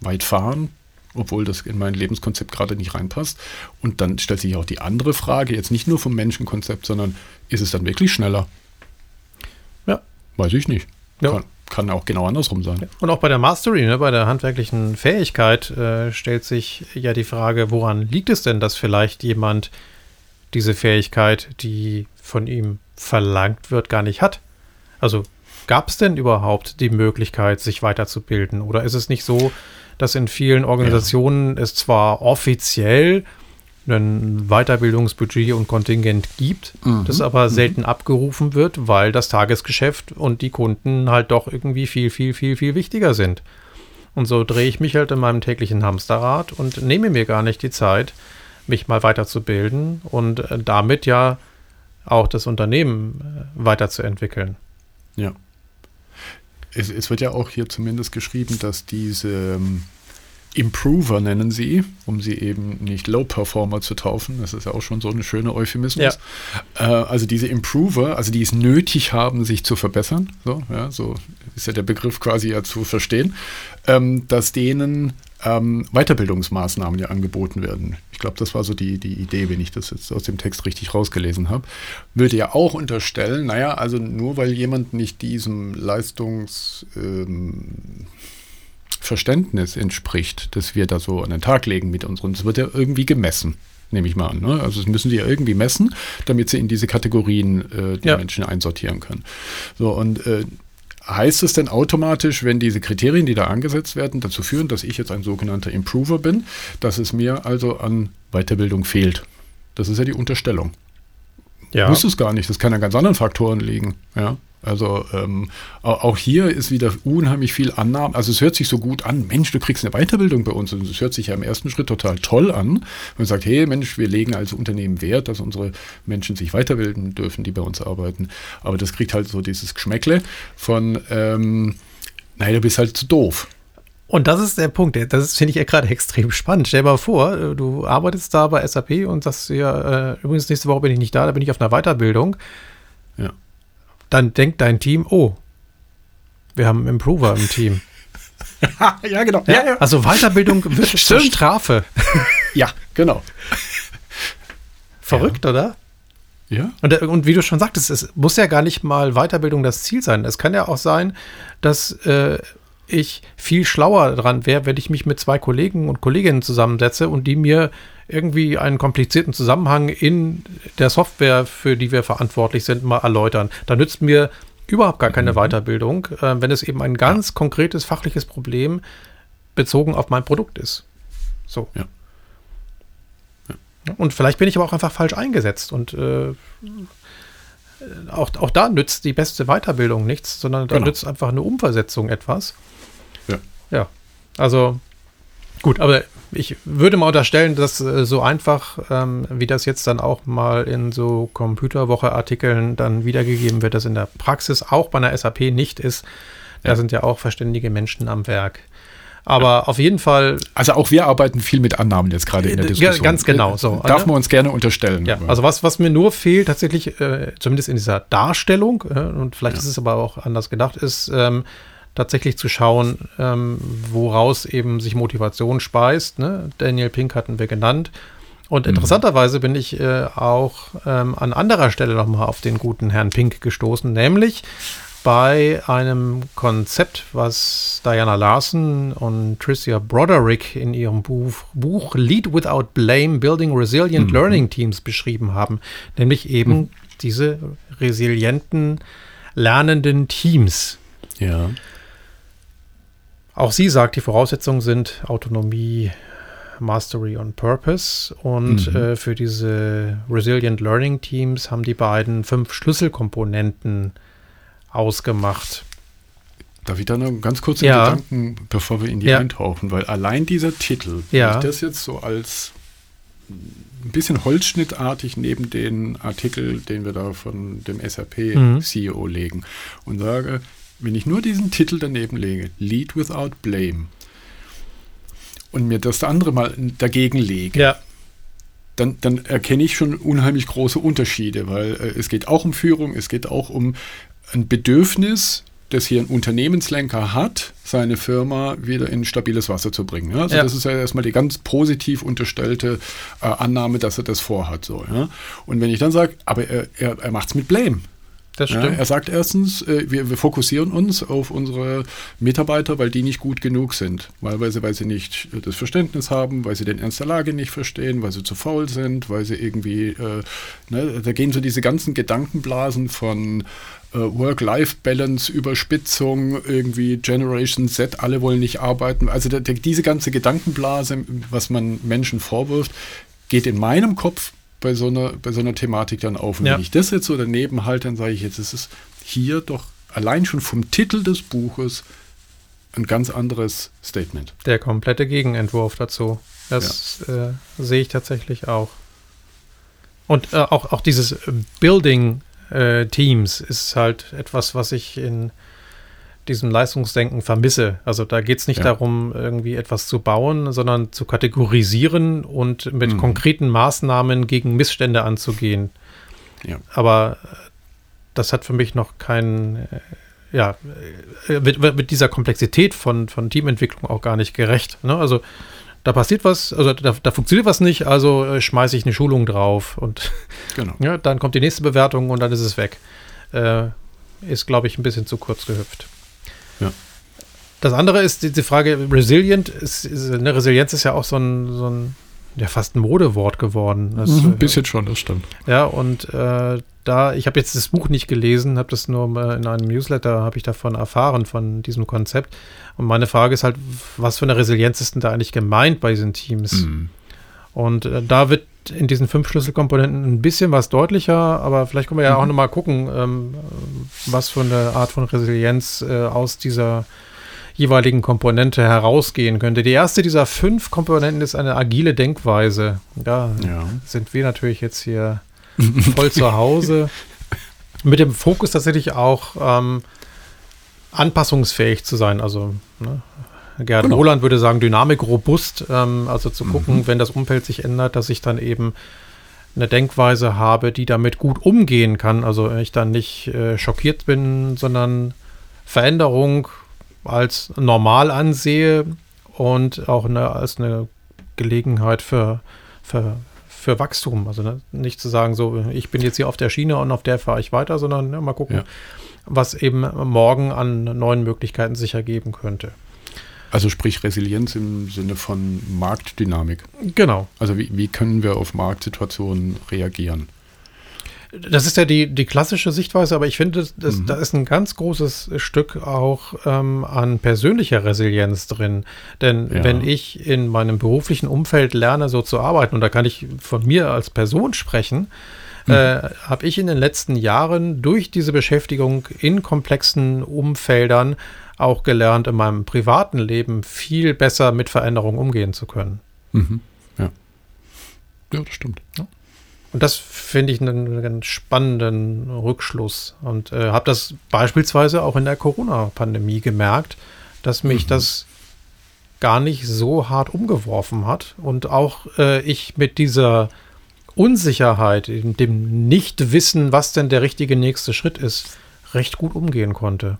weit fahren, obwohl das in mein Lebenskonzept gerade nicht reinpasst. Und dann stellt sich auch die andere Frage, jetzt nicht nur vom Menschenkonzept, sondern ist es dann wirklich schneller? Ja. Weiß ich nicht. Ja. Kann, kann auch genau andersrum sein. Und auch bei der Mastery, ne, bei der handwerklichen Fähigkeit, äh, stellt sich ja die Frage, woran liegt es denn, dass vielleicht jemand diese Fähigkeit, die von ihm verlangt wird, gar nicht hat? Also gab es denn überhaupt die Möglichkeit, sich weiterzubilden? Oder ist es nicht so, dass in vielen Organisationen ja. es zwar offiziell ein Weiterbildungsbudget und Kontingent gibt, mhm. das aber mhm. selten abgerufen wird, weil das Tagesgeschäft und die Kunden halt doch irgendwie viel, viel, viel, viel wichtiger sind. Und so drehe ich mich halt in meinem täglichen Hamsterrad und nehme mir gar nicht die Zeit, mich mal weiterzubilden und äh, damit ja auch das Unternehmen äh, weiterzuentwickeln. Ja. Es, es, wird ja auch hier zumindest geschrieben, dass diese ähm, Improver nennen sie, um sie eben nicht Low Performer zu taufen. Das ist ja auch schon so ein schöner Euphemismus. Ja. Äh, also diese Improver, also die es nötig haben, sich zu verbessern, so, ja, so ist ja der Begriff quasi ja zu verstehen, ähm, dass denen ähm, Weiterbildungsmaßnahmen ja angeboten werden. Ich glaube, das war so die, die Idee, wenn ich das jetzt aus dem Text richtig rausgelesen habe. Würde ja auch unterstellen, naja, also nur weil jemand nicht diesem Leistungsverständnis ähm, entspricht, dass wir da so an den Tag legen mit unseren, das wird ja irgendwie gemessen nehme ich mal an. Ne? Also das müssen die ja irgendwie messen, damit sie in diese Kategorien äh, die ja. Menschen einsortieren können. So, und äh, heißt es denn automatisch, wenn diese Kriterien, die da angesetzt werden, dazu führen, dass ich jetzt ein sogenannter Improver bin, dass es mir also an Weiterbildung fehlt? Das ist ja die Unterstellung. Ja. Muss es gar nicht, das kann an ganz anderen Faktoren liegen. Ja. Also ähm, auch hier ist wieder unheimlich viel Annahmen. Also es hört sich so gut an, Mensch, du kriegst eine Weiterbildung bei uns. Und es hört sich ja im ersten Schritt total toll an. Man sagt, hey Mensch, wir legen als Unternehmen Wert, dass unsere Menschen sich weiterbilden dürfen, die bei uns arbeiten. Aber das kriegt halt so dieses Geschmäckle von, ähm, naja, du bist halt zu doof. Und das ist der Punkt. Das finde ich ja gerade extrem spannend. Stell dir mal vor, du arbeitest da bei SAP und sagst ja, äh, übrigens nächste Woche bin ich nicht da, da bin ich auf einer Weiterbildung. Dann denkt dein Team, oh, wir haben einen Improver im Team. ja, genau. Ja, ja. Also Weiterbildung wird zur Strafe. ja, genau. Verrückt, ja. oder? Ja. Und, äh, und, wie du schon sagtest, es muss ja gar nicht mal Weiterbildung das Ziel sein. Es kann ja auch sein, dass äh, ich viel schlauer dran wäre, wenn ich mich mit zwei Kollegen und Kolleginnen zusammensetze und die mir irgendwie einen komplizierten Zusammenhang in der Software, für die wir verantwortlich sind, mal erläutern. Da nützt mir überhaupt gar keine mhm. Weiterbildung, äh, wenn es eben ein ganz ja. konkretes fachliches Problem bezogen auf mein Produkt ist. So. Ja. ja. Und vielleicht bin ich aber auch einfach falsch eingesetzt und äh, auch, auch da nützt die beste Weiterbildung nichts, sondern da genau. nützt einfach eine Umversetzung etwas. Ja. Ja. Also gut, aber ich würde mal unterstellen, dass äh, so einfach, ähm, wie das jetzt dann auch mal in so Computerwoche-Artikeln dann wiedergegeben wird, das in der Praxis auch bei einer SAP nicht ist. Da ja. sind ja auch verständige Menschen am Werk. Aber ja. auf jeden Fall. Also auch wir arbeiten viel mit Annahmen jetzt gerade in der Diskussion. Ja, ganz genau. So. Darf man uns gerne unterstellen. Ja, also was, was mir nur fehlt, tatsächlich, äh, zumindest in dieser Darstellung, äh, und vielleicht ja. ist es aber auch anders gedacht, ist, ähm, tatsächlich zu schauen, ähm, woraus eben sich Motivation speist. Ne? Daniel Pink hatten wir genannt. Und mhm. interessanterweise bin ich äh, auch ähm, an anderer Stelle nochmal auf den guten Herrn Pink gestoßen, nämlich bei einem Konzept, was Diana Larson und Tricia Broderick in ihrem Buch, Buch Lead Without Blame, Building Resilient mhm. Learning Teams beschrieben haben, nämlich eben mhm. diese resilienten, lernenden Teams. Ja. Auch sie sagt, die Voraussetzungen sind Autonomie, Mastery und Purpose. Und mhm. äh, für diese Resilient Learning Teams haben die beiden fünf Schlüsselkomponenten ausgemacht. Darf ich da noch ganz kurz ja. Gedanken, bevor wir in die ja. eintauchen? Weil allein dieser Titel, ja. wenn ich das jetzt so als ein bisschen holzschnittartig neben den Artikel, den wir da von dem SAP-CEO mhm. legen und sage, wenn ich nur diesen Titel daneben lege, Lead Without Blame, und mir das andere mal dagegen lege, ja. dann, dann erkenne ich schon unheimlich große Unterschiede, weil äh, es geht auch um Führung, es geht auch um ein Bedürfnis, das hier ein Unternehmenslenker hat, seine Firma wieder in stabiles Wasser zu bringen. Ja? Also ja. das ist ja erstmal die ganz positiv unterstellte äh, Annahme, dass er das vorhat. So, ja? Und wenn ich dann sage, aber er, er, er macht es mit Blame. Das stimmt. Ja, er sagt erstens, äh, wir, wir, fokussieren uns auf unsere Mitarbeiter, weil die nicht gut genug sind. Wahlweise, weil sie nicht das Verständnis haben, weil sie den Ernst der Lage nicht verstehen, weil sie zu faul sind, weil sie irgendwie, äh, ne, da gehen so diese ganzen Gedankenblasen von äh, Work-Life-Balance, Überspitzung, irgendwie Generation Z, alle wollen nicht arbeiten. Also der, der, diese ganze Gedankenblase, was man Menschen vorwirft, geht in meinem Kopf bei so einer, bei so einer Thematik dann auf. Und ja. wenn ich das jetzt so daneben halte, dann sage ich jetzt, es ist hier doch allein schon vom Titel des Buches ein ganz anderes Statement. Der komplette Gegenentwurf dazu. Das ja. äh, sehe ich tatsächlich auch. Und äh, auch, auch dieses Building äh, Teams ist halt etwas, was ich in diesem Leistungsdenken vermisse. Also da geht es nicht ja. darum, irgendwie etwas zu bauen, sondern zu kategorisieren und mit mhm. konkreten Maßnahmen gegen Missstände anzugehen. Ja. Aber äh, das hat für mich noch keinen, äh, ja, mit, äh, mit, dieser Komplexität von, von Teamentwicklung auch gar nicht gerecht. Ne? Also da passiert was, also da, da funktioniert was nicht, also schmeiße ich eine Schulung drauf und genau. ja, dann kommt die nächste Bewertung und dann ist es weg. Äh, ist, glaube ich, ein bisschen zu kurz gehüpft. Ja. Das andere ist die, die Frage, resilient, ist, ist, eine Resilienz ist ja auch so ein, so ein ja, fast ein Modewort geworden. Das, mhm, ein bisschen schon, das stimmt. Ja, und äh, da, ich habe jetzt das Buch nicht gelesen, habe das nur in einem Newsletter, habe ich davon erfahren, von diesem Konzept. Und meine Frage ist halt, was für eine Resilienz ist denn da eigentlich gemeint bei diesen Teams? Mhm. Und äh, da wird in diesen fünf Schlüsselkomponenten ein bisschen was deutlicher, aber vielleicht können wir ja mhm. auch nochmal gucken, ähm, was für eine Art von Resilienz äh, aus dieser jeweiligen Komponente herausgehen könnte. Die erste dieser fünf Komponenten ist eine agile Denkweise. Da ja. sind wir natürlich jetzt hier voll zu Hause. Mit dem Fokus tatsächlich auch ähm, anpassungsfähig zu sein. Also ne, Gerhard genau. Roland würde sagen, Dynamik robust, ähm, also zu gucken, mhm. wenn das Umfeld sich ändert, dass ich dann eben eine Denkweise habe, die damit gut umgehen kann. Also ich dann nicht äh, schockiert bin, sondern Veränderung als normal ansehe und auch eine, als eine Gelegenheit für, für, für Wachstum. Also ne, nicht zu sagen, so, ich bin jetzt hier auf der Schiene und auf der fahre ich weiter, sondern ne, mal gucken, ja. was eben morgen an neuen Möglichkeiten sich ergeben könnte. Also sprich Resilienz im Sinne von Marktdynamik. Genau. Also wie, wie können wir auf Marktsituationen reagieren? Das ist ja die, die klassische Sichtweise, aber ich finde, das, mhm. da ist ein ganz großes Stück auch ähm, an persönlicher Resilienz drin. Denn ja. wenn ich in meinem beruflichen Umfeld lerne, so zu arbeiten, und da kann ich von mir als Person sprechen, mhm. äh, habe ich in den letzten Jahren durch diese Beschäftigung in komplexen Umfeldern auch gelernt, in meinem privaten Leben viel besser mit Veränderungen umgehen zu können. Mhm. Ja. Ja, das stimmt. Ja. Und das finde ich einen, ganz spannenden Rückschluss. Und äh, habe das beispielsweise auch in der Corona-Pandemie gemerkt, dass mich mhm. das gar nicht so hart umgeworfen hat und auch äh, ich mit dieser Unsicherheit, dem Nichtwissen, was denn der richtige nächste Schritt ist, recht gut umgehen konnte.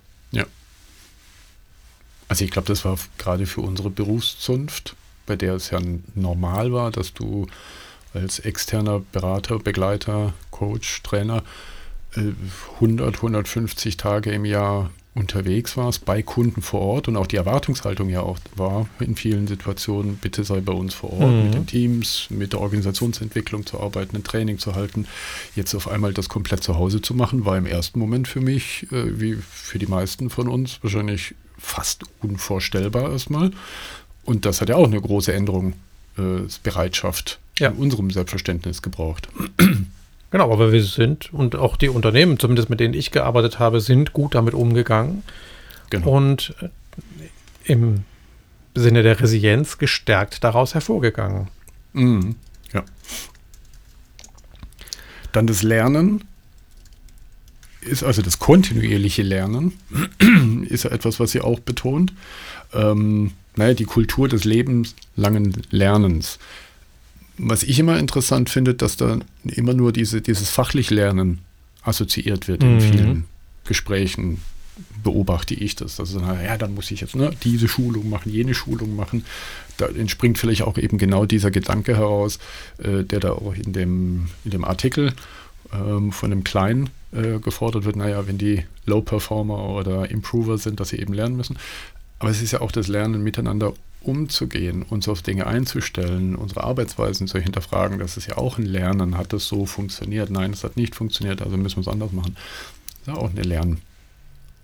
Also ich glaube, das war gerade für unsere Berufszunft, bei der es ja normal war, dass du als externer Berater, Begleiter, Coach, Trainer 100, äh, 150 Tage im Jahr unterwegs warst bei Kunden vor Ort und auch die Erwartungshaltung ja auch war in vielen Situationen, bitte sei bei uns vor Ort, mhm. mit den Teams, mit der Organisationsentwicklung zu arbeiten, ein Training zu halten. Jetzt auf einmal das komplett zu Hause zu machen, war im ersten Moment für mich, äh, wie für die meisten von uns, wahrscheinlich fast unvorstellbar erstmal. Und das hat ja auch eine große Änderung, äh, ja. in unserem Selbstverständnis gebraucht. Genau, aber wir sind und auch die Unternehmen, zumindest mit denen ich gearbeitet habe, sind gut damit umgegangen. Genau. Und äh, im Sinne der Resilienz gestärkt daraus hervorgegangen. Mhm. Ja. Dann das Lernen ist also das kontinuierliche Lernen, ist ja etwas, was sie auch betont. Ähm, naja, die Kultur des lebenslangen Lernens. Was ich immer interessant finde, dass da immer nur diese, dieses fachlich Lernen assoziiert wird in Mhm. vielen Gesprächen, beobachte ich das. Also, ja, dann muss ich jetzt ne, diese Schulung machen, jene Schulung machen. Da entspringt vielleicht auch eben genau dieser Gedanke heraus, äh, der da auch in dem, in dem Artikel ähm, von dem Kleinen äh, gefordert wird, naja, wenn die Low-Performer oder Improver sind, dass sie eben lernen müssen. Aber es ist ja auch das Lernen, miteinander umzugehen, uns auf Dinge einzustellen, unsere Arbeitsweisen zu hinterfragen. Das ist ja auch ein Lernen. Hat das so funktioniert? Nein, es hat nicht funktioniert, also müssen wir es anders machen. Das ist auch ein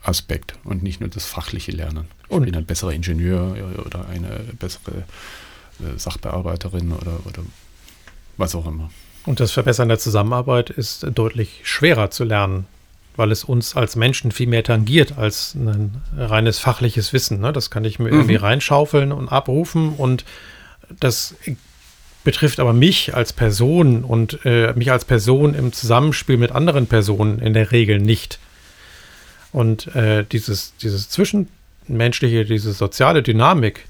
Lernaspekt und nicht nur das fachliche Lernen. Ich Und- bin ein besserer Ingenieur oder eine bessere äh, Sachbearbeiterin oder, oder was auch immer. Und das Verbessern der Zusammenarbeit ist deutlich schwerer zu lernen, weil es uns als Menschen viel mehr tangiert als ein reines fachliches Wissen. Ne? Das kann ich mir irgendwie reinschaufeln und abrufen und das betrifft aber mich als Person und äh, mich als Person im Zusammenspiel mit anderen Personen in der Regel nicht. Und äh, dieses, dieses zwischenmenschliche, diese soziale Dynamik,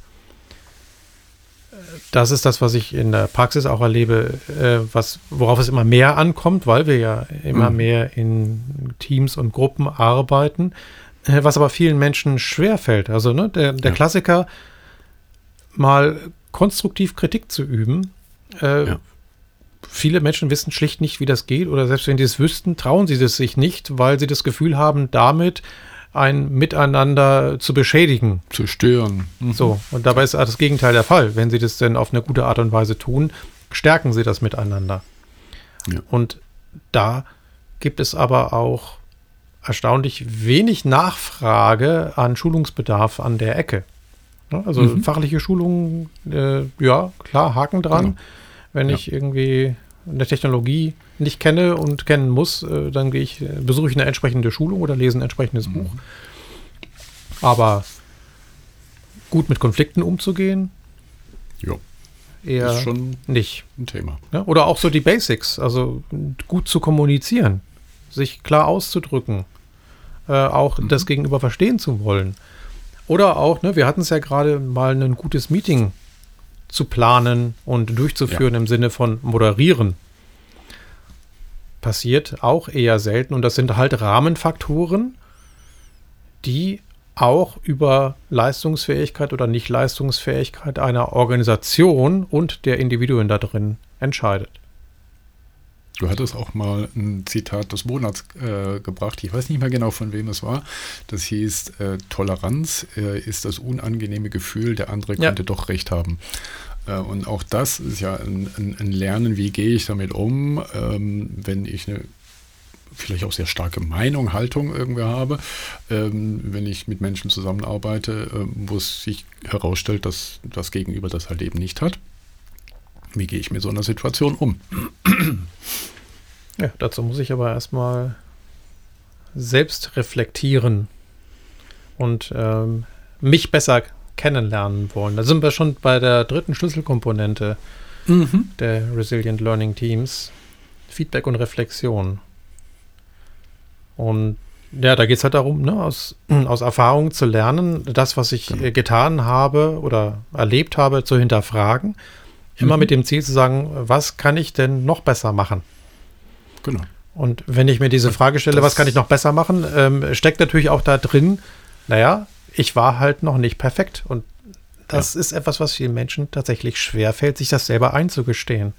das ist das, was ich in der Praxis auch erlebe, äh, was, worauf es immer mehr ankommt, weil wir ja immer Mhm. mehr in Teams und Gruppen arbeiten, äh, was aber vielen Menschen schwerfällt. Also ne, der, der Ja. Klassiker, mal konstruktiv Kritik zu üben. Äh, Ja. Viele Menschen wissen schlicht nicht, wie das geht, oder selbst wenn sie es wüssten, trauen sie es sich nicht, weil sie das Gefühl haben, damit ein Miteinander zu beschädigen. Zu stören. Mhm. So, und dabei ist das Gegenteil der Fall. Wenn sie das denn auf eine gute Art und Weise tun, stärken sie das miteinander. Ja. Und da gibt es aber auch erstaunlich wenig Nachfrage an Schulungsbedarf an der Ecke. Also Mhm. fachliche Schulungen, äh, ja, klar, Haken dran. Genau. Wenn Ja. ich irgendwie eine Technologie nicht kenne und kennen muss, äh, dann gehe ich, besuche ich eine entsprechende Schulung oder lese ein entsprechendes Mhm. Buch. Aber gut mit Konflikten umzugehen, Ja, eher ist schon nicht. ein Thema. Ja? Oder auch so die Basics, also gut zu kommunizieren, sich klar auszudrücken, äh, auch Mhm. das Gegenüber verstehen zu wollen. Oder auch, ne, wir hatten es ja gerade mal ein gutes Meeting zu planen und durchzuführen im Sinne von moderieren. Passiert auch eher selten und das sind halt Rahmenfaktoren, die auch über Leistungsfähigkeit oder Nicht-Leistungsfähigkeit einer Organisation und der Individuen da drin entscheidet. Du hattest auch mal ein Zitat des Monats äh, gebracht. Ich weiß nicht mehr genau, von wem es war. Das hieß, äh, Toleranz äh, ist das unangenehme Gefühl, der andere Ja. könnte doch recht haben. Äh, und auch das ist ja ein, ein, ein Lernen, wie gehe ich damit um, ähm, wenn ich eine vielleicht auch sehr starke Meinung, Haltung irgendwie habe, ähm, wenn ich mit Menschen zusammenarbeite, ähm, wo es sich herausstellt, dass das Gegenüber das halt eben nicht hat. Wie gehe ich mit so einer Situation um? Ja, dazu muss ich aber erstmal selbst reflektieren und ähm, mich besser kennenlernen wollen. Da sind wir schon bei der dritten Schlüsselkomponente der Resilient Learning Teams. Feedback und Reflexion. Und ja, da geht es halt darum, ne, aus, aus Erfahrung zu lernen, das, was ich Genau. äh, getan habe oder erlebt habe, zu hinterfragen. Immer Mhm. mit dem Ziel zu sagen, was kann ich denn noch besser machen? Genau. Und wenn ich mir diese Frage stelle, das- was kann ich noch besser machen, ähm, steckt natürlich auch da drin, naja, ich war halt noch nicht perfekt. Und das ist etwas, was vielen Menschen tatsächlich schwerfällt, sich das selber einzugestehen.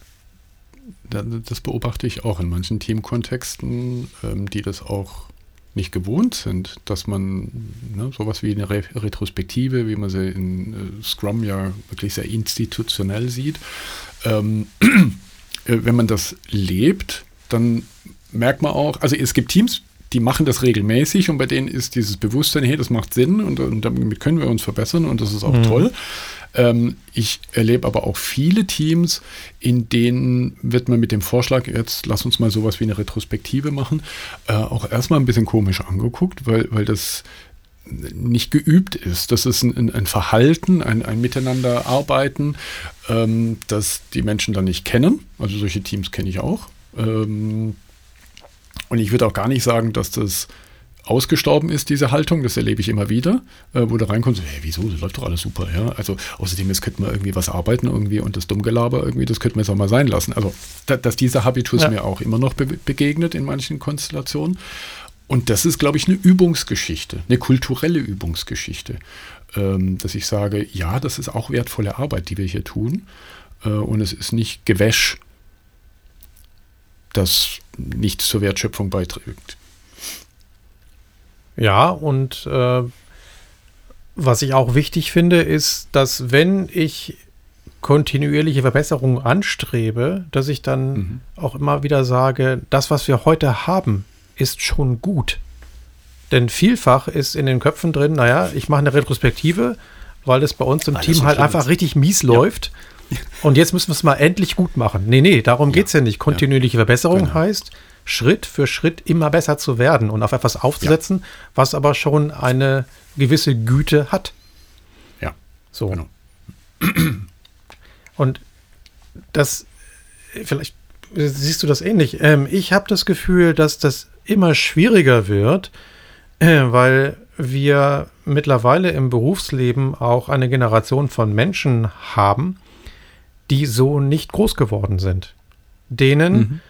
Da- Das beobachte ich auch in manchen Teamkontexten, ähm, die das auch nicht gewohnt sind, dass man ne, sowas wie eine Re Retrospektive, wie man sie in äh, Scrum ja wirklich sehr institutionell sieht, ähm, äh, wenn man das lebt, dann merkt man auch, also es gibt Teams, die machen das regelmäßig und bei denen ist dieses Bewusstsein, hey, das macht Sinn und, und damit können wir uns verbessern und das ist auch Mhm. toll. Ähm, ich erlebe aber auch viele Teams, in denen wird man mit dem Vorschlag, jetzt lass uns mal sowas wie eine Retrospektive machen, äh, auch erstmal ein bisschen komisch angeguckt, weil, weil das nicht geübt ist. Das ist ein, ein, Verhalten, ein, ein Miteinanderarbeiten, ähm, das die Menschen dann nicht kennen. Also solche Teams kenne ich auch. Ähm, Und ich würde auch gar nicht sagen, dass das ausgestorben ist, diese Haltung. Das erlebe ich immer wieder, äh, wo du reinkommst, hey, wieso, das läuft doch alles super. Ja? Also außerdem, jetzt könnte man irgendwie was arbeiten irgendwie und das Dummgelaber irgendwie, das könnte man jetzt auch mal sein lassen. Also, da, dass dieser Habitus ja. mir auch immer noch be begegnet in manchen Konstellationen. Und das ist, glaube ich, eine Übungsgeschichte, eine kulturelle Übungsgeschichte, ähm, dass ich sage, ja, das ist auch wertvolle Arbeit, die wir hier tun. Äh, und es ist nicht Gewäsch, das nichts zur Wertschöpfung beiträgt. Ja, und äh, was ich auch wichtig finde, ist, dass wenn ich kontinuierliche Verbesserungen anstrebe, dass ich dann mhm. auch immer wieder sage, das, was wir heute haben, ist schon gut. Denn vielfach ist in den Köpfen drin, naja, ich mache eine Retrospektive, weil es bei uns im weil Team halt einfach ist. richtig mies ja. Und jetzt müssen wir es mal endlich gut machen. Nee, nee, darum ja. geht es ja nicht. Kontinuierliche Verbesserung genau. heißt, Schritt für Schritt immer besser zu werden und auf etwas aufzusetzen, ja. was aber schon eine gewisse Güte hat. Ja. So. Genau. Und das, vielleicht siehst du das ähnlich. Ähm, ich habe das Gefühl, dass das immer schwieriger wird, äh, weil wir mittlerweile im Berufsleben auch eine Generation von Menschen haben, die so nicht groß geworden sind. Denen mhm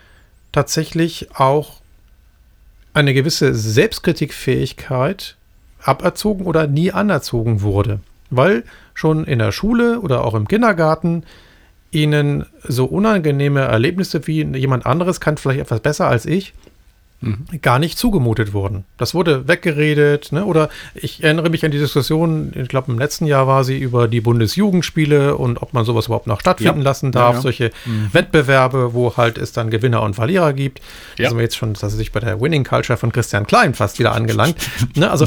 tatsächlich auch eine gewisse Selbstkritikfähigkeit aberzogen oder nie anerzogen wurde, weil schon in der Schule oder auch im Kindergarten ihnen so unangenehme Erlebnisse wie jemand anderes kann vielleicht etwas besser als ich mhm. gar nicht zugemutet wurden. Das wurde weggeredet, ne? oder ich erinnere mich an die Diskussion, ich glaube im letzten Jahr war sie über die Bundesjugendspiele und ob man sowas überhaupt noch stattfinden ja. lassen darf, ja, ja. solche mhm. Wettbewerbe, wo halt es dann Gewinner und Verlierer gibt. Ja. sind wir jetzt schon dass sich bei der Winning Culture von Christian Klein fast wieder angelangt. ne? Also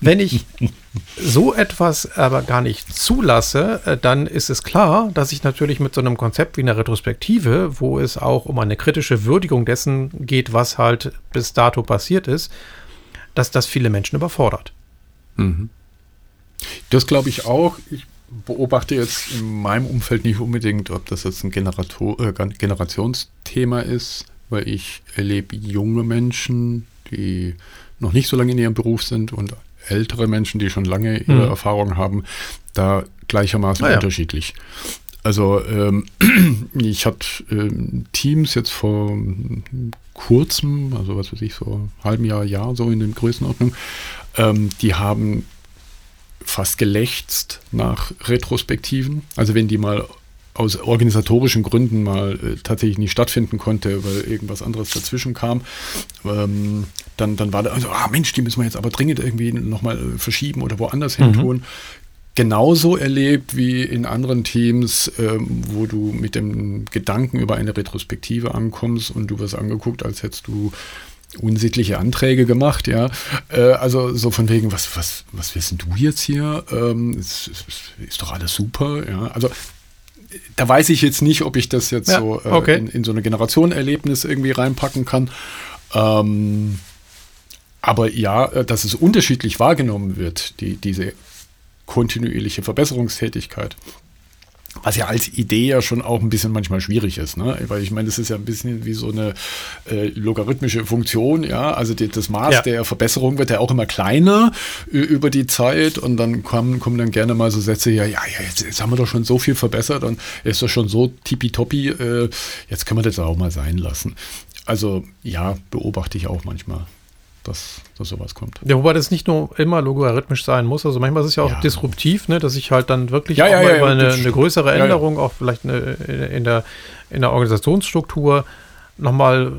wenn ich so etwas aber gar nicht zulasse, äh, dann ist es klar, dass ich natürlich mit so einem Konzept wie einer Retrospektive, wo es auch um eine kritische Würdigung dessen geht, was halt bis dato passiert ist, dass das viele Menschen überfordert. Mhm. Das glaube ich auch. Ich beobachte jetzt in meinem Umfeld nicht unbedingt, ob das jetzt ein Generator, äh, Generationsthema ist, weil ich erlebe junge Menschen, die noch nicht so lange in ihrem Beruf sind und ältere Menschen, die schon lange ihre mhm. Erfahrung haben, da gleichermaßen ah, ja. unterschiedlich. Also ähm, ich hatte ähm, Teams jetzt vor kurzem, also was weiß ich, so halben Jahr, Jahr, so in den Größenordnung, ähm, die haben fast gelächzt nach Retrospektiven. Also wenn die mal aus organisatorischen Gründen mal äh, tatsächlich nicht stattfinden konnte, weil irgendwas anderes dazwischen kam, ähm, dann, dann war da, also, ah Mensch, die müssen wir jetzt aber dringend irgendwie nochmal äh, verschieben oder woanders mhm. hin tun. Genauso erlebt wie in anderen Teams, ähm, wo du mit dem Gedanken über eine Retrospektive ankommst und du wirst angeguckt, als hättest du unsittliche Anträge gemacht, ja. Äh, also so von wegen, was, was, was wissen du jetzt hier? Ähm, ist, ist, ist, doch alles super, ja. Also da weiß ich jetzt nicht, ob ich das jetzt ja, so äh, okay. in, in, so eine Generationenerlebnis irgendwie reinpacken kann. Ähm, aber ja, äh, dass es unterschiedlich wahrgenommen wird, die, diese kontinuierliche Verbesserungstätigkeit. Was ja als Idee ja schon auch ein bisschen manchmal schwierig ist, ne? Weil ich meine, das ist ja ein bisschen wie so eine äh, logarithmische Funktion, ja. Also die, das Maß ja. der Verbesserung wird ja auch immer kleiner über die Zeit und dann kommen, kommen dann gerne mal so Sätze, ja, ja, ja, jetzt, jetzt haben wir doch schon so viel verbessert und ist doch schon so tippitoppi, äh, jetzt können wir das auch mal sein lassen. Also ja, beobachte ich auch manchmal dass, dass sowas kommt. Ja, wobei das nicht nur immer logarithmisch sein muss. Also manchmal ist es ja auch ja. disruptiv, ne, dass ich halt dann wirklich ja, ja, ja über eine, eine, größere Änderung, auch vielleicht eine, in, der, in der Organisationsstruktur, nochmal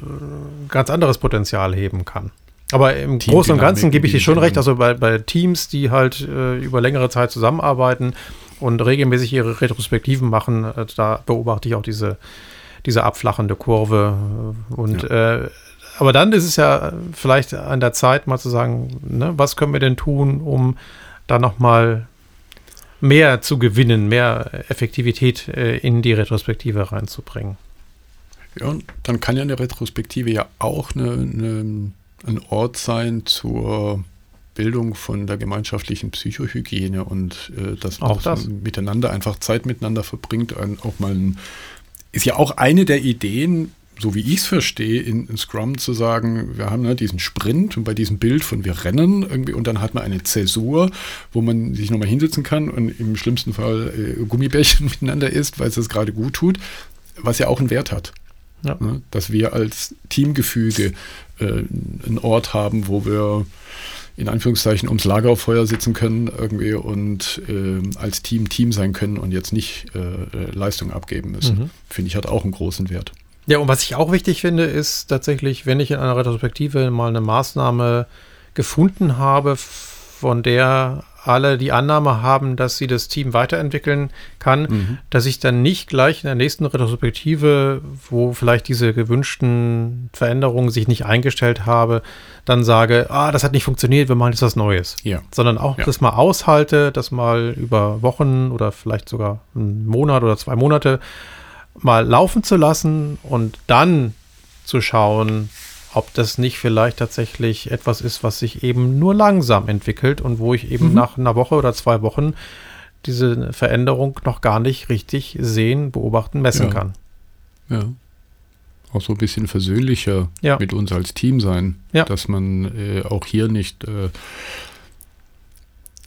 ganz anderes Potenzial heben kann. Aber im Großen und Ganzen gebe ich dir schon recht, also bei, bei Teams, die halt äh, über längere Zeit zusammenarbeiten und regelmäßig ihre Retrospektiven machen, äh, da beobachte ich auch diese, diese abflachende Kurve. Und ja. äh, aber dann ist es ja vielleicht an der Zeit, mal zu sagen, ne, was können wir denn tun, um da nochmal mehr zu gewinnen, mehr Effektivität äh, in die Retrospektive reinzubringen. Ja, und dann kann ja eine Retrospektive ja auch eine, eine, ein Ort sein zur Bildung von der gemeinschaftlichen Psychohygiene und äh, dass man auch das. miteinander einfach Zeit miteinander verbringt. Auch mal ein, ist ja auch eine der Ideen, so wie ich es verstehe, in, in, Scrum zu sagen, wir haben ne, diesen Sprint und bei diesem Bild von wir rennen irgendwie und dann hat man eine Zäsur, wo man sich nochmal hinsetzen kann und im schlimmsten Fall äh, Gummibärchen miteinander isst, weil es das gerade gut tut, was ja auch einen Wert hat. Ja. Ne, dass wir als Teamgefüge äh, einen Ort haben, wo wir in Anführungszeichen ums Lagerfeuer sitzen können irgendwie und äh, als Team Team sein können und jetzt nicht äh, äh Leistung abgeben müssen. Mhm. Finde ich hat auch einen großen Wert. Ja, und was ich auch wichtig finde, ist tatsächlich, wenn ich in einer Retrospektive mal eine Maßnahme gefunden habe, von der alle die Annahme haben, dass sie das Team weiterentwickeln kann, mhm. dass ich dann nicht gleich in der nächsten Retrospektive, wo vielleicht diese gewünschten Veränderungen sich nicht eingestellt habe, dann sage, ah, das hat nicht funktioniert, wir machen jetzt was Neues. Ja. Sondern auch ja. das mal aushalte, das mal über Wochen oder vielleicht sogar einen Monat oder zwei Monate mal laufen zu lassen und dann zu schauen, ob das nicht vielleicht tatsächlich etwas ist, was sich eben nur langsam entwickelt und wo ich eben mhm. nach einer Woche oder zwei Wochen diese Veränderung noch gar nicht richtig sehen, beobachten, messen ja. kann. Ja. Auch so ein bisschen versöhnlicher ja. mit uns als Team sein, ja. dass man äh, auch hier nicht äh,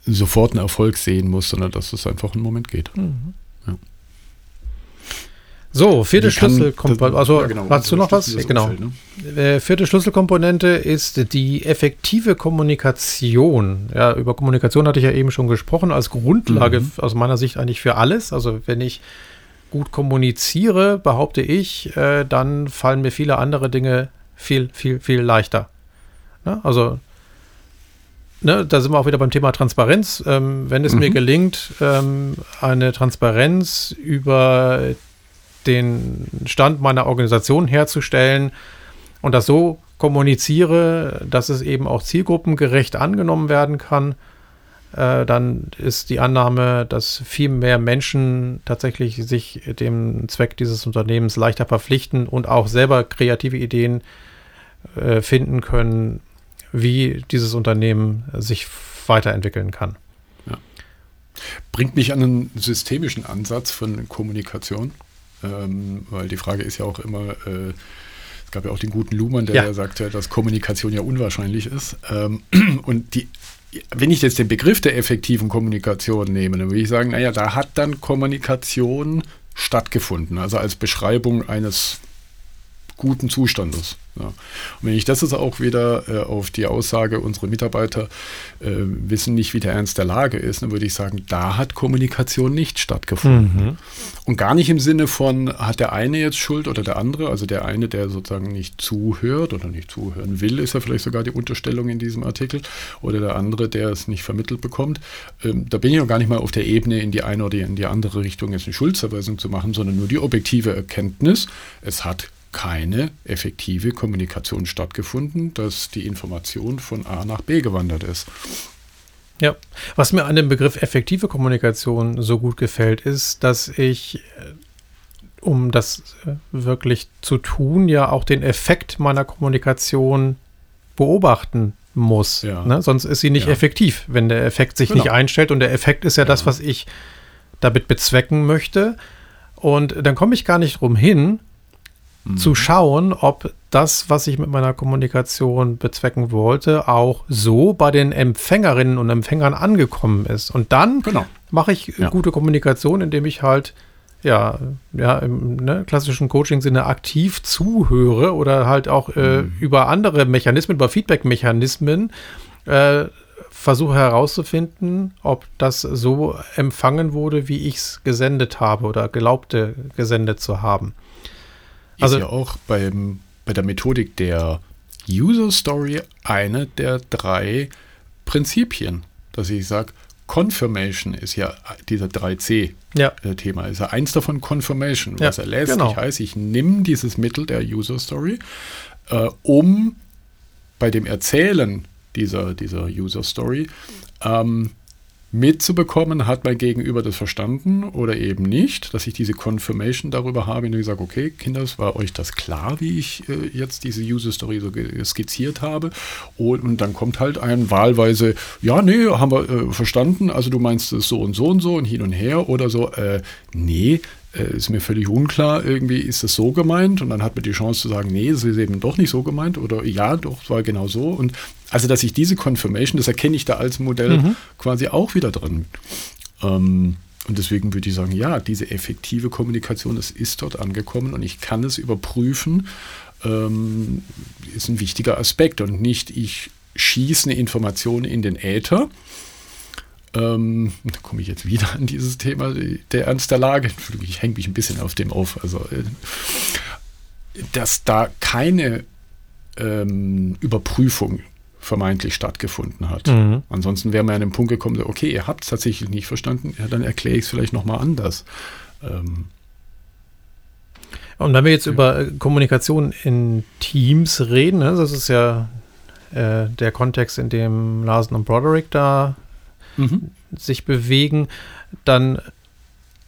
sofort einen Erfolg sehen muss, sondern dass es einfach einen Moment geht. Mhm. So, vierte Schlüsselkomponente. Also, ja, genau, hast du noch was? Genau. Umfeld, ne? Äh, vierte Schlüsselkomponente ist die effektive Kommunikation. Ja, über Kommunikation hatte ich ja eben schon gesprochen, als Grundlage mhm. aus meiner Sicht eigentlich für alles. Also, wenn ich gut kommuniziere, behaupte ich, äh, dann fallen mir viele andere Dinge viel, viel, viel leichter. Ne? Also, ne, da sind wir auch wieder beim Thema Transparenz. Ähm, wenn es mhm. mir gelingt, ähm, eine Transparenz über den Stand meiner Organisation herzustellen und das so kommuniziere, dass es eben auch zielgruppengerecht angenommen werden kann, äh, dann ist die Annahme, dass viel mehr Menschen tatsächlich sich dem Zweck dieses Unternehmens leichter verpflichten und auch selber kreative Ideen äh, finden können, wie dieses Unternehmen sich weiterentwickeln kann. Ja. Bringt mich an einen systemischen Ansatz von Kommunikation. Ähm, weil die Frage ist ja auch immer, äh, es gab ja auch den guten Luhmann, der ja, sagte, dass Kommunikation ja unwahrscheinlich ist. Ähm, und die, wenn ich jetzt den Begriff der effektiven Kommunikation nehme, dann würde ich sagen, naja, da hat dann Kommunikation stattgefunden, also als Beschreibung eines guten Zustandes. Ja. Und wenn ich das jetzt auch wieder äh, auf die Aussage, unsere Mitarbeiter äh, wissen nicht, wie der Ernst der Lage ist, dann würde ich sagen, da hat Kommunikation nicht stattgefunden. Mhm. Und gar nicht im Sinne von, hat der eine jetzt Schuld oder der andere, also der eine, der sozusagen nicht zuhört oder nicht zuhören will, ist ja vielleicht sogar die Unterstellung in diesem Artikel, oder der andere, der es nicht vermittelt bekommt. Ähm, da bin ich noch gar nicht mal auf der Ebene, in die eine oder in die andere Richtung jetzt eine Schuldverweisung zu machen, sondern nur die objektive Erkenntnis, es hat keine effektive Kommunikation stattgefunden, dass die Information von A nach B gewandert ist. Ja, was mir an dem Begriff effektive Kommunikation so gut gefällt, ist, dass ich, äh, um das äh, wirklich zu tun, ja auch den Effekt meiner Kommunikation beobachten muss. Ja. Ne? Sonst ist sie nicht ja. effektiv, wenn der Effekt sich genau. nicht einstellt. Und der Effekt ist ja, ja das, was ich damit bezwecken möchte. Und dann komme ich gar nicht drum hin, zu schauen, ob das, was ich mit meiner Kommunikation bezwecken wollte, auch so bei den Empfängerinnen und Empfängern angekommen ist. Und dann genau. mache ich ja. gute Kommunikation, indem ich halt ja, ja, im ne, klassischen Coaching-Sinne aktiv zuhöre oder halt auch äh, mhm. über andere Mechanismen, über Feedback-Mechanismen äh, versuche herauszufinden, ob das so empfangen wurde, wie ich es gesendet habe oder glaubte gesendet zu haben also, ist ja auch beim, bei der Methodik der User Story eine der drei Prinzipien, dass ich sage, Confirmation ist ja dieser 3C-Thema. Ja. Ist ja eins davon Confirmation. Was ja, er lässt, genau. heißt, ich nehme dieses Mittel der User Story, äh, um bei dem Erzählen dieser, dieser User Story ähm, mitzubekommen, hat mein Gegenüber das verstanden oder eben nicht, dass ich diese Confirmation darüber habe, indem ich sage, okay, Kinder, war euch das klar, wie ich äh, jetzt diese User Story so skizziert habe? Und, und, dann kommt halt ein wahlweise, ja, nee, haben wir äh, verstanden, also du meinst es so und so und so und hin und her oder so, äh, nee, äh, ist mir völlig unklar, irgendwie ist es so gemeint und dann hat man die Chance zu sagen, nee, es ist eben doch nicht so gemeint oder ja, doch, war genau so. Und also, dass ich diese Confirmation, das erkenne ich da als Modell mhm. quasi auch wieder drin. Ähm, und deswegen würde ich sagen, ja, diese effektive Kommunikation, das ist dort angekommen und ich kann es überprüfen, ähm, ist ein wichtiger Aspekt und nicht ich schieße eine Information in den Äther ähm, da komme ich jetzt wieder an dieses Thema der Ernst der Lage. Ich hänge mich ein bisschen auf dem auf. Also, äh, dass da keine ähm, Überprüfung vermeintlich stattgefunden hat. Mhm. Ansonsten wäre man an den Punkt gekommen, okay, ihr habt es tatsächlich nicht verstanden, ja, dann erkläre ich es vielleicht nochmal anders. Ähm, und wenn wir jetzt ja. über äh, Kommunikation in Teams reden, ne, das ist ja äh, der Kontext, in dem Larsen und Broderick da mhm. sich bewegen, dann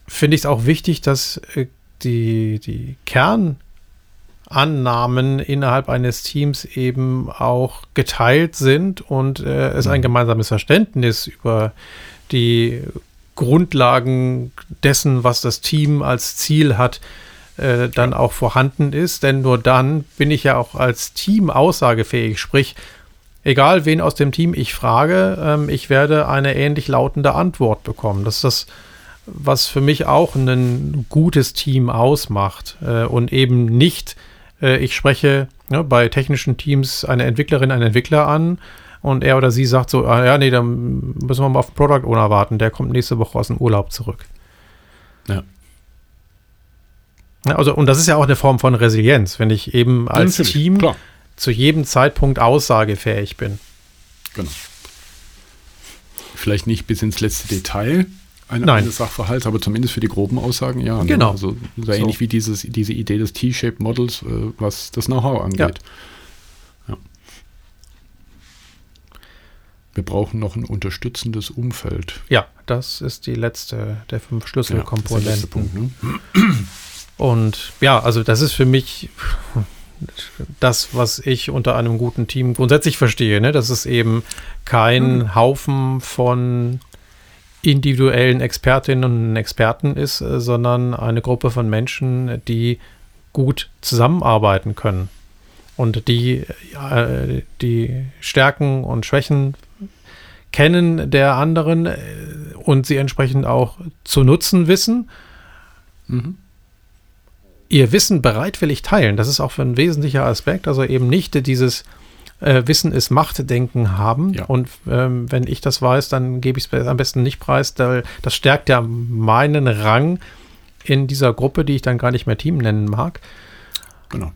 finde ich es auch wichtig, dass äh, die, die Kernannahmen innerhalb eines Teams eben auch geteilt sind und äh, es ein mhm. gemeinsames Verständnis über die Grundlagen dessen, was das Team als Ziel hat, äh, dann auch vorhanden ist. Denn nur dann bin ich ja auch als Team aussagefähig. Sprich, egal wen aus dem Team ich frage, ähm, ich werde eine ähnlich lautende Antwort bekommen. Das ist das, was für mich auch ein gutes Team ausmacht und eben nicht, ich spreche bei technischen Teams eine Entwicklerin, einen Entwickler an und er oder sie sagt so, ah, ja, nee, dann müssen wir mal auf den Product Owner warten, der kommt nächste Woche aus dem Urlaub zurück. Ja. Also, und das ist ja auch eine Form von Resilienz, wenn ich eben als Team klar. Zu jedem Zeitpunkt aussagefähig bin. Genau. Vielleicht nicht bis ins letzte Detail eine, Nein. eines Sachverhalts, aber zumindest für die groben Aussagen, ja. Ne? Genau. Also so ähnlich wie dieses, diese Idee des T-Shaped Models, äh, was das Know-how angeht. Ja. Wir brauchen noch ein unterstützendes Umfeld. Ja, das ist die letzte der fünf Schlüsselkomponenten. Ja, Punkt, ne? Und ja, also das ist für mich das, was ich unter einem guten Team grundsätzlich verstehe. Ne? Dass es eben kein mhm. Haufen von individuellen Expertinnen und Experten ist, äh, sondern eine Gruppe von Menschen, die gut zusammenarbeiten können und die äh, die Stärken und Schwächen kennen der anderen äh, und sie entsprechend auch zu nutzen wissen. Mhm. Ihr Wissen bereitwillig teilen, das ist auch ein wesentlicher Aspekt. Also eben nicht dieses äh, Wissen ist Machtdenken haben. Ja. Und ähm, wenn ich das weiß, dann gebe ich es am besten nicht preis. Das stärkt ja meinen Rang in dieser Gruppe, die ich dann gar nicht mehr Team nennen mag. Genau.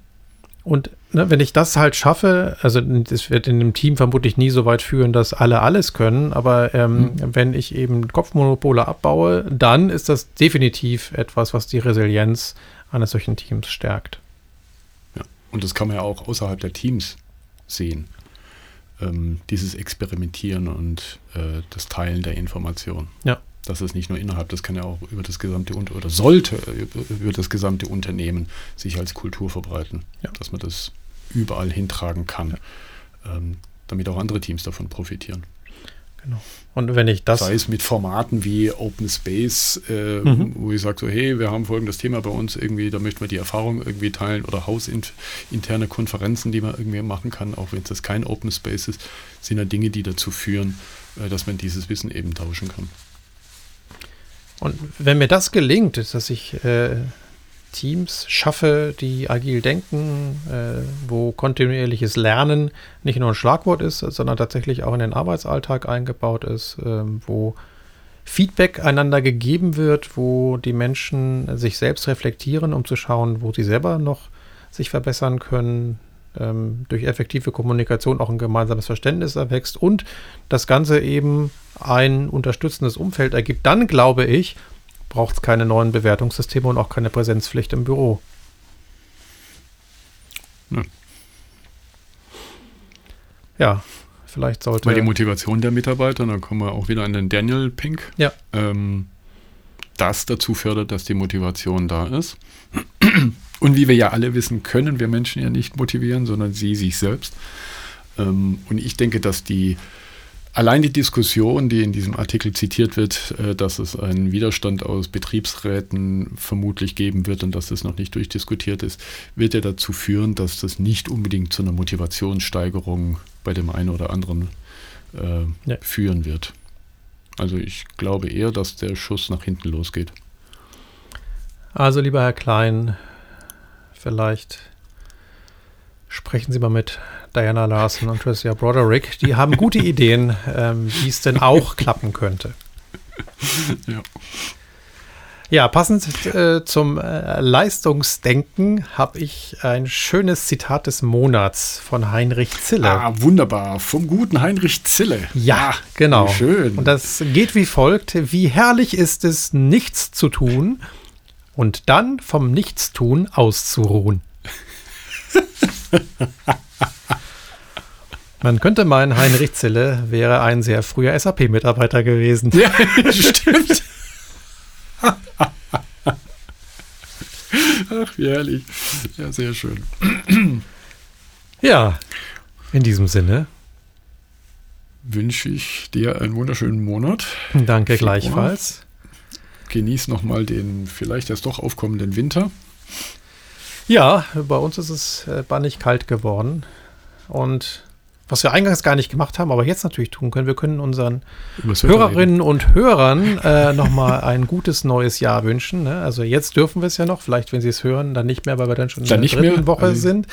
Und ne, wenn ich das halt schaffe, also das wird in einem Team vermutlich nie so weit führen, dass alle alles können, aber ähm, mhm. wenn ich eben Kopfmonopole abbaue, dann ist das definitiv etwas, was die Resilienz eines solchen Teams stärkt. Ja, und das kann man ja auch außerhalb der Teams sehen. Ähm, dieses Experimentieren und äh, das Teilen der Information. Ja dass es nicht nur innerhalb, das kann ja auch über das gesamte oder sollte über das gesamte Unternehmen sich als Kultur verbreiten, ja. dass man das überall hintragen kann, ja. ähm, damit auch andere Teams davon profitieren. Genau. Und wenn ich das. Sei es mit Formaten wie Open Space, äh, mhm. wo ich sage so, hey, wir haben folgendes Thema bei uns irgendwie, da möchten wir die Erfahrung irgendwie teilen oder hausinterne Konferenzen, die man irgendwie machen kann, auch wenn es kein Open Space ist, sind ja Dinge, die dazu führen, äh, dass man dieses Wissen eben tauschen kann. Und wenn mir das gelingt, dass ich äh, Teams schaffe, die agil denken, äh, wo kontinuierliches Lernen nicht nur ein Schlagwort ist, sondern tatsächlich auch in den Arbeitsalltag eingebaut ist, äh, wo Feedback einander gegeben wird, wo die Menschen sich selbst reflektieren, um zu schauen, wo sie selber noch sich verbessern können, ähm, durch effektive Kommunikation auch ein gemeinsames Verständnis erwächst und das Ganze eben ein unterstützendes Umfeld ergibt, dann glaube ich, braucht es keine neuen Bewertungssysteme und auch keine Präsenzpflicht im Büro. Hm. Ja, vielleicht sollte. Weil die Motivation der Mitarbeiter, dann kommen wir auch wieder an den Daniel Pink. Ja. Ähm, das dazu fördert, dass die Motivation da ist. Und wie wir ja alle wissen, können wir Menschen ja nicht motivieren, sondern sie sich selbst. Ähm, und ich denke, dass die allein die Diskussion, die in diesem Artikel zitiert wird, äh, dass es einen Widerstand aus Betriebsräten vermutlich geben wird und dass das noch nicht durchdiskutiert ist, wird ja dazu führen, dass das nicht unbedingt zu einer Motivationssteigerung bei dem einen oder anderen äh, ja. führen wird. Also ich glaube eher, dass der Schuss nach hinten losgeht. Also lieber Herr Klein, vielleicht sprechen Sie mal mit Diana Larson und Tricia Broderick. Die haben gute Ideen, ähm, wie es denn auch klappen könnte. Ja. Ja, passend äh, zum äh, Leistungsdenken habe ich ein schönes Zitat des Monats von Heinrich Zille. Ah, wunderbar. Vom guten Heinrich Zille. Ja, ah, genau. Schön. Und das geht wie folgt. Wie herrlich ist es, nichts zu tun und dann vom Nichtstun auszuruhen. Man könnte meinen, Heinrich Zille wäre ein sehr früher SAP-Mitarbeiter gewesen. Ja, stimmt. Ach, wie herrlich. Ja, sehr schön. Ja, in diesem Sinne wünsche ich dir einen wunderschönen Monat. Danke Februar. gleichfalls. Genieß nochmal den vielleicht erst doch aufkommenden Winter. Ja, bei uns ist es äh, bannig kalt geworden. Und was wir eingangs gar nicht gemacht haben, aber jetzt natürlich tun können, wir können unseren Hörerinnen und Hörern äh, nochmal ein gutes neues Jahr wünschen. Ne? Also jetzt dürfen wir es ja noch, vielleicht wenn sie es hören, dann nicht mehr, weil wir dann schon dann in der dritten mehr, Woche also sind.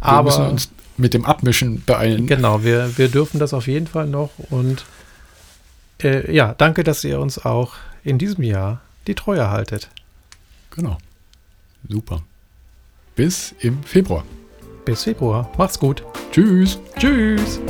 Aber wir müssen uns mit dem Abmischen beeilen. Genau, wir, wir dürfen das auf jeden Fall noch. Und äh, ja, danke, dass ihr uns auch in diesem Jahr die Treue haltet. Genau. Super. Bis im Februar. Bis Februar. Macht's gut. Tschüss. Tschüss.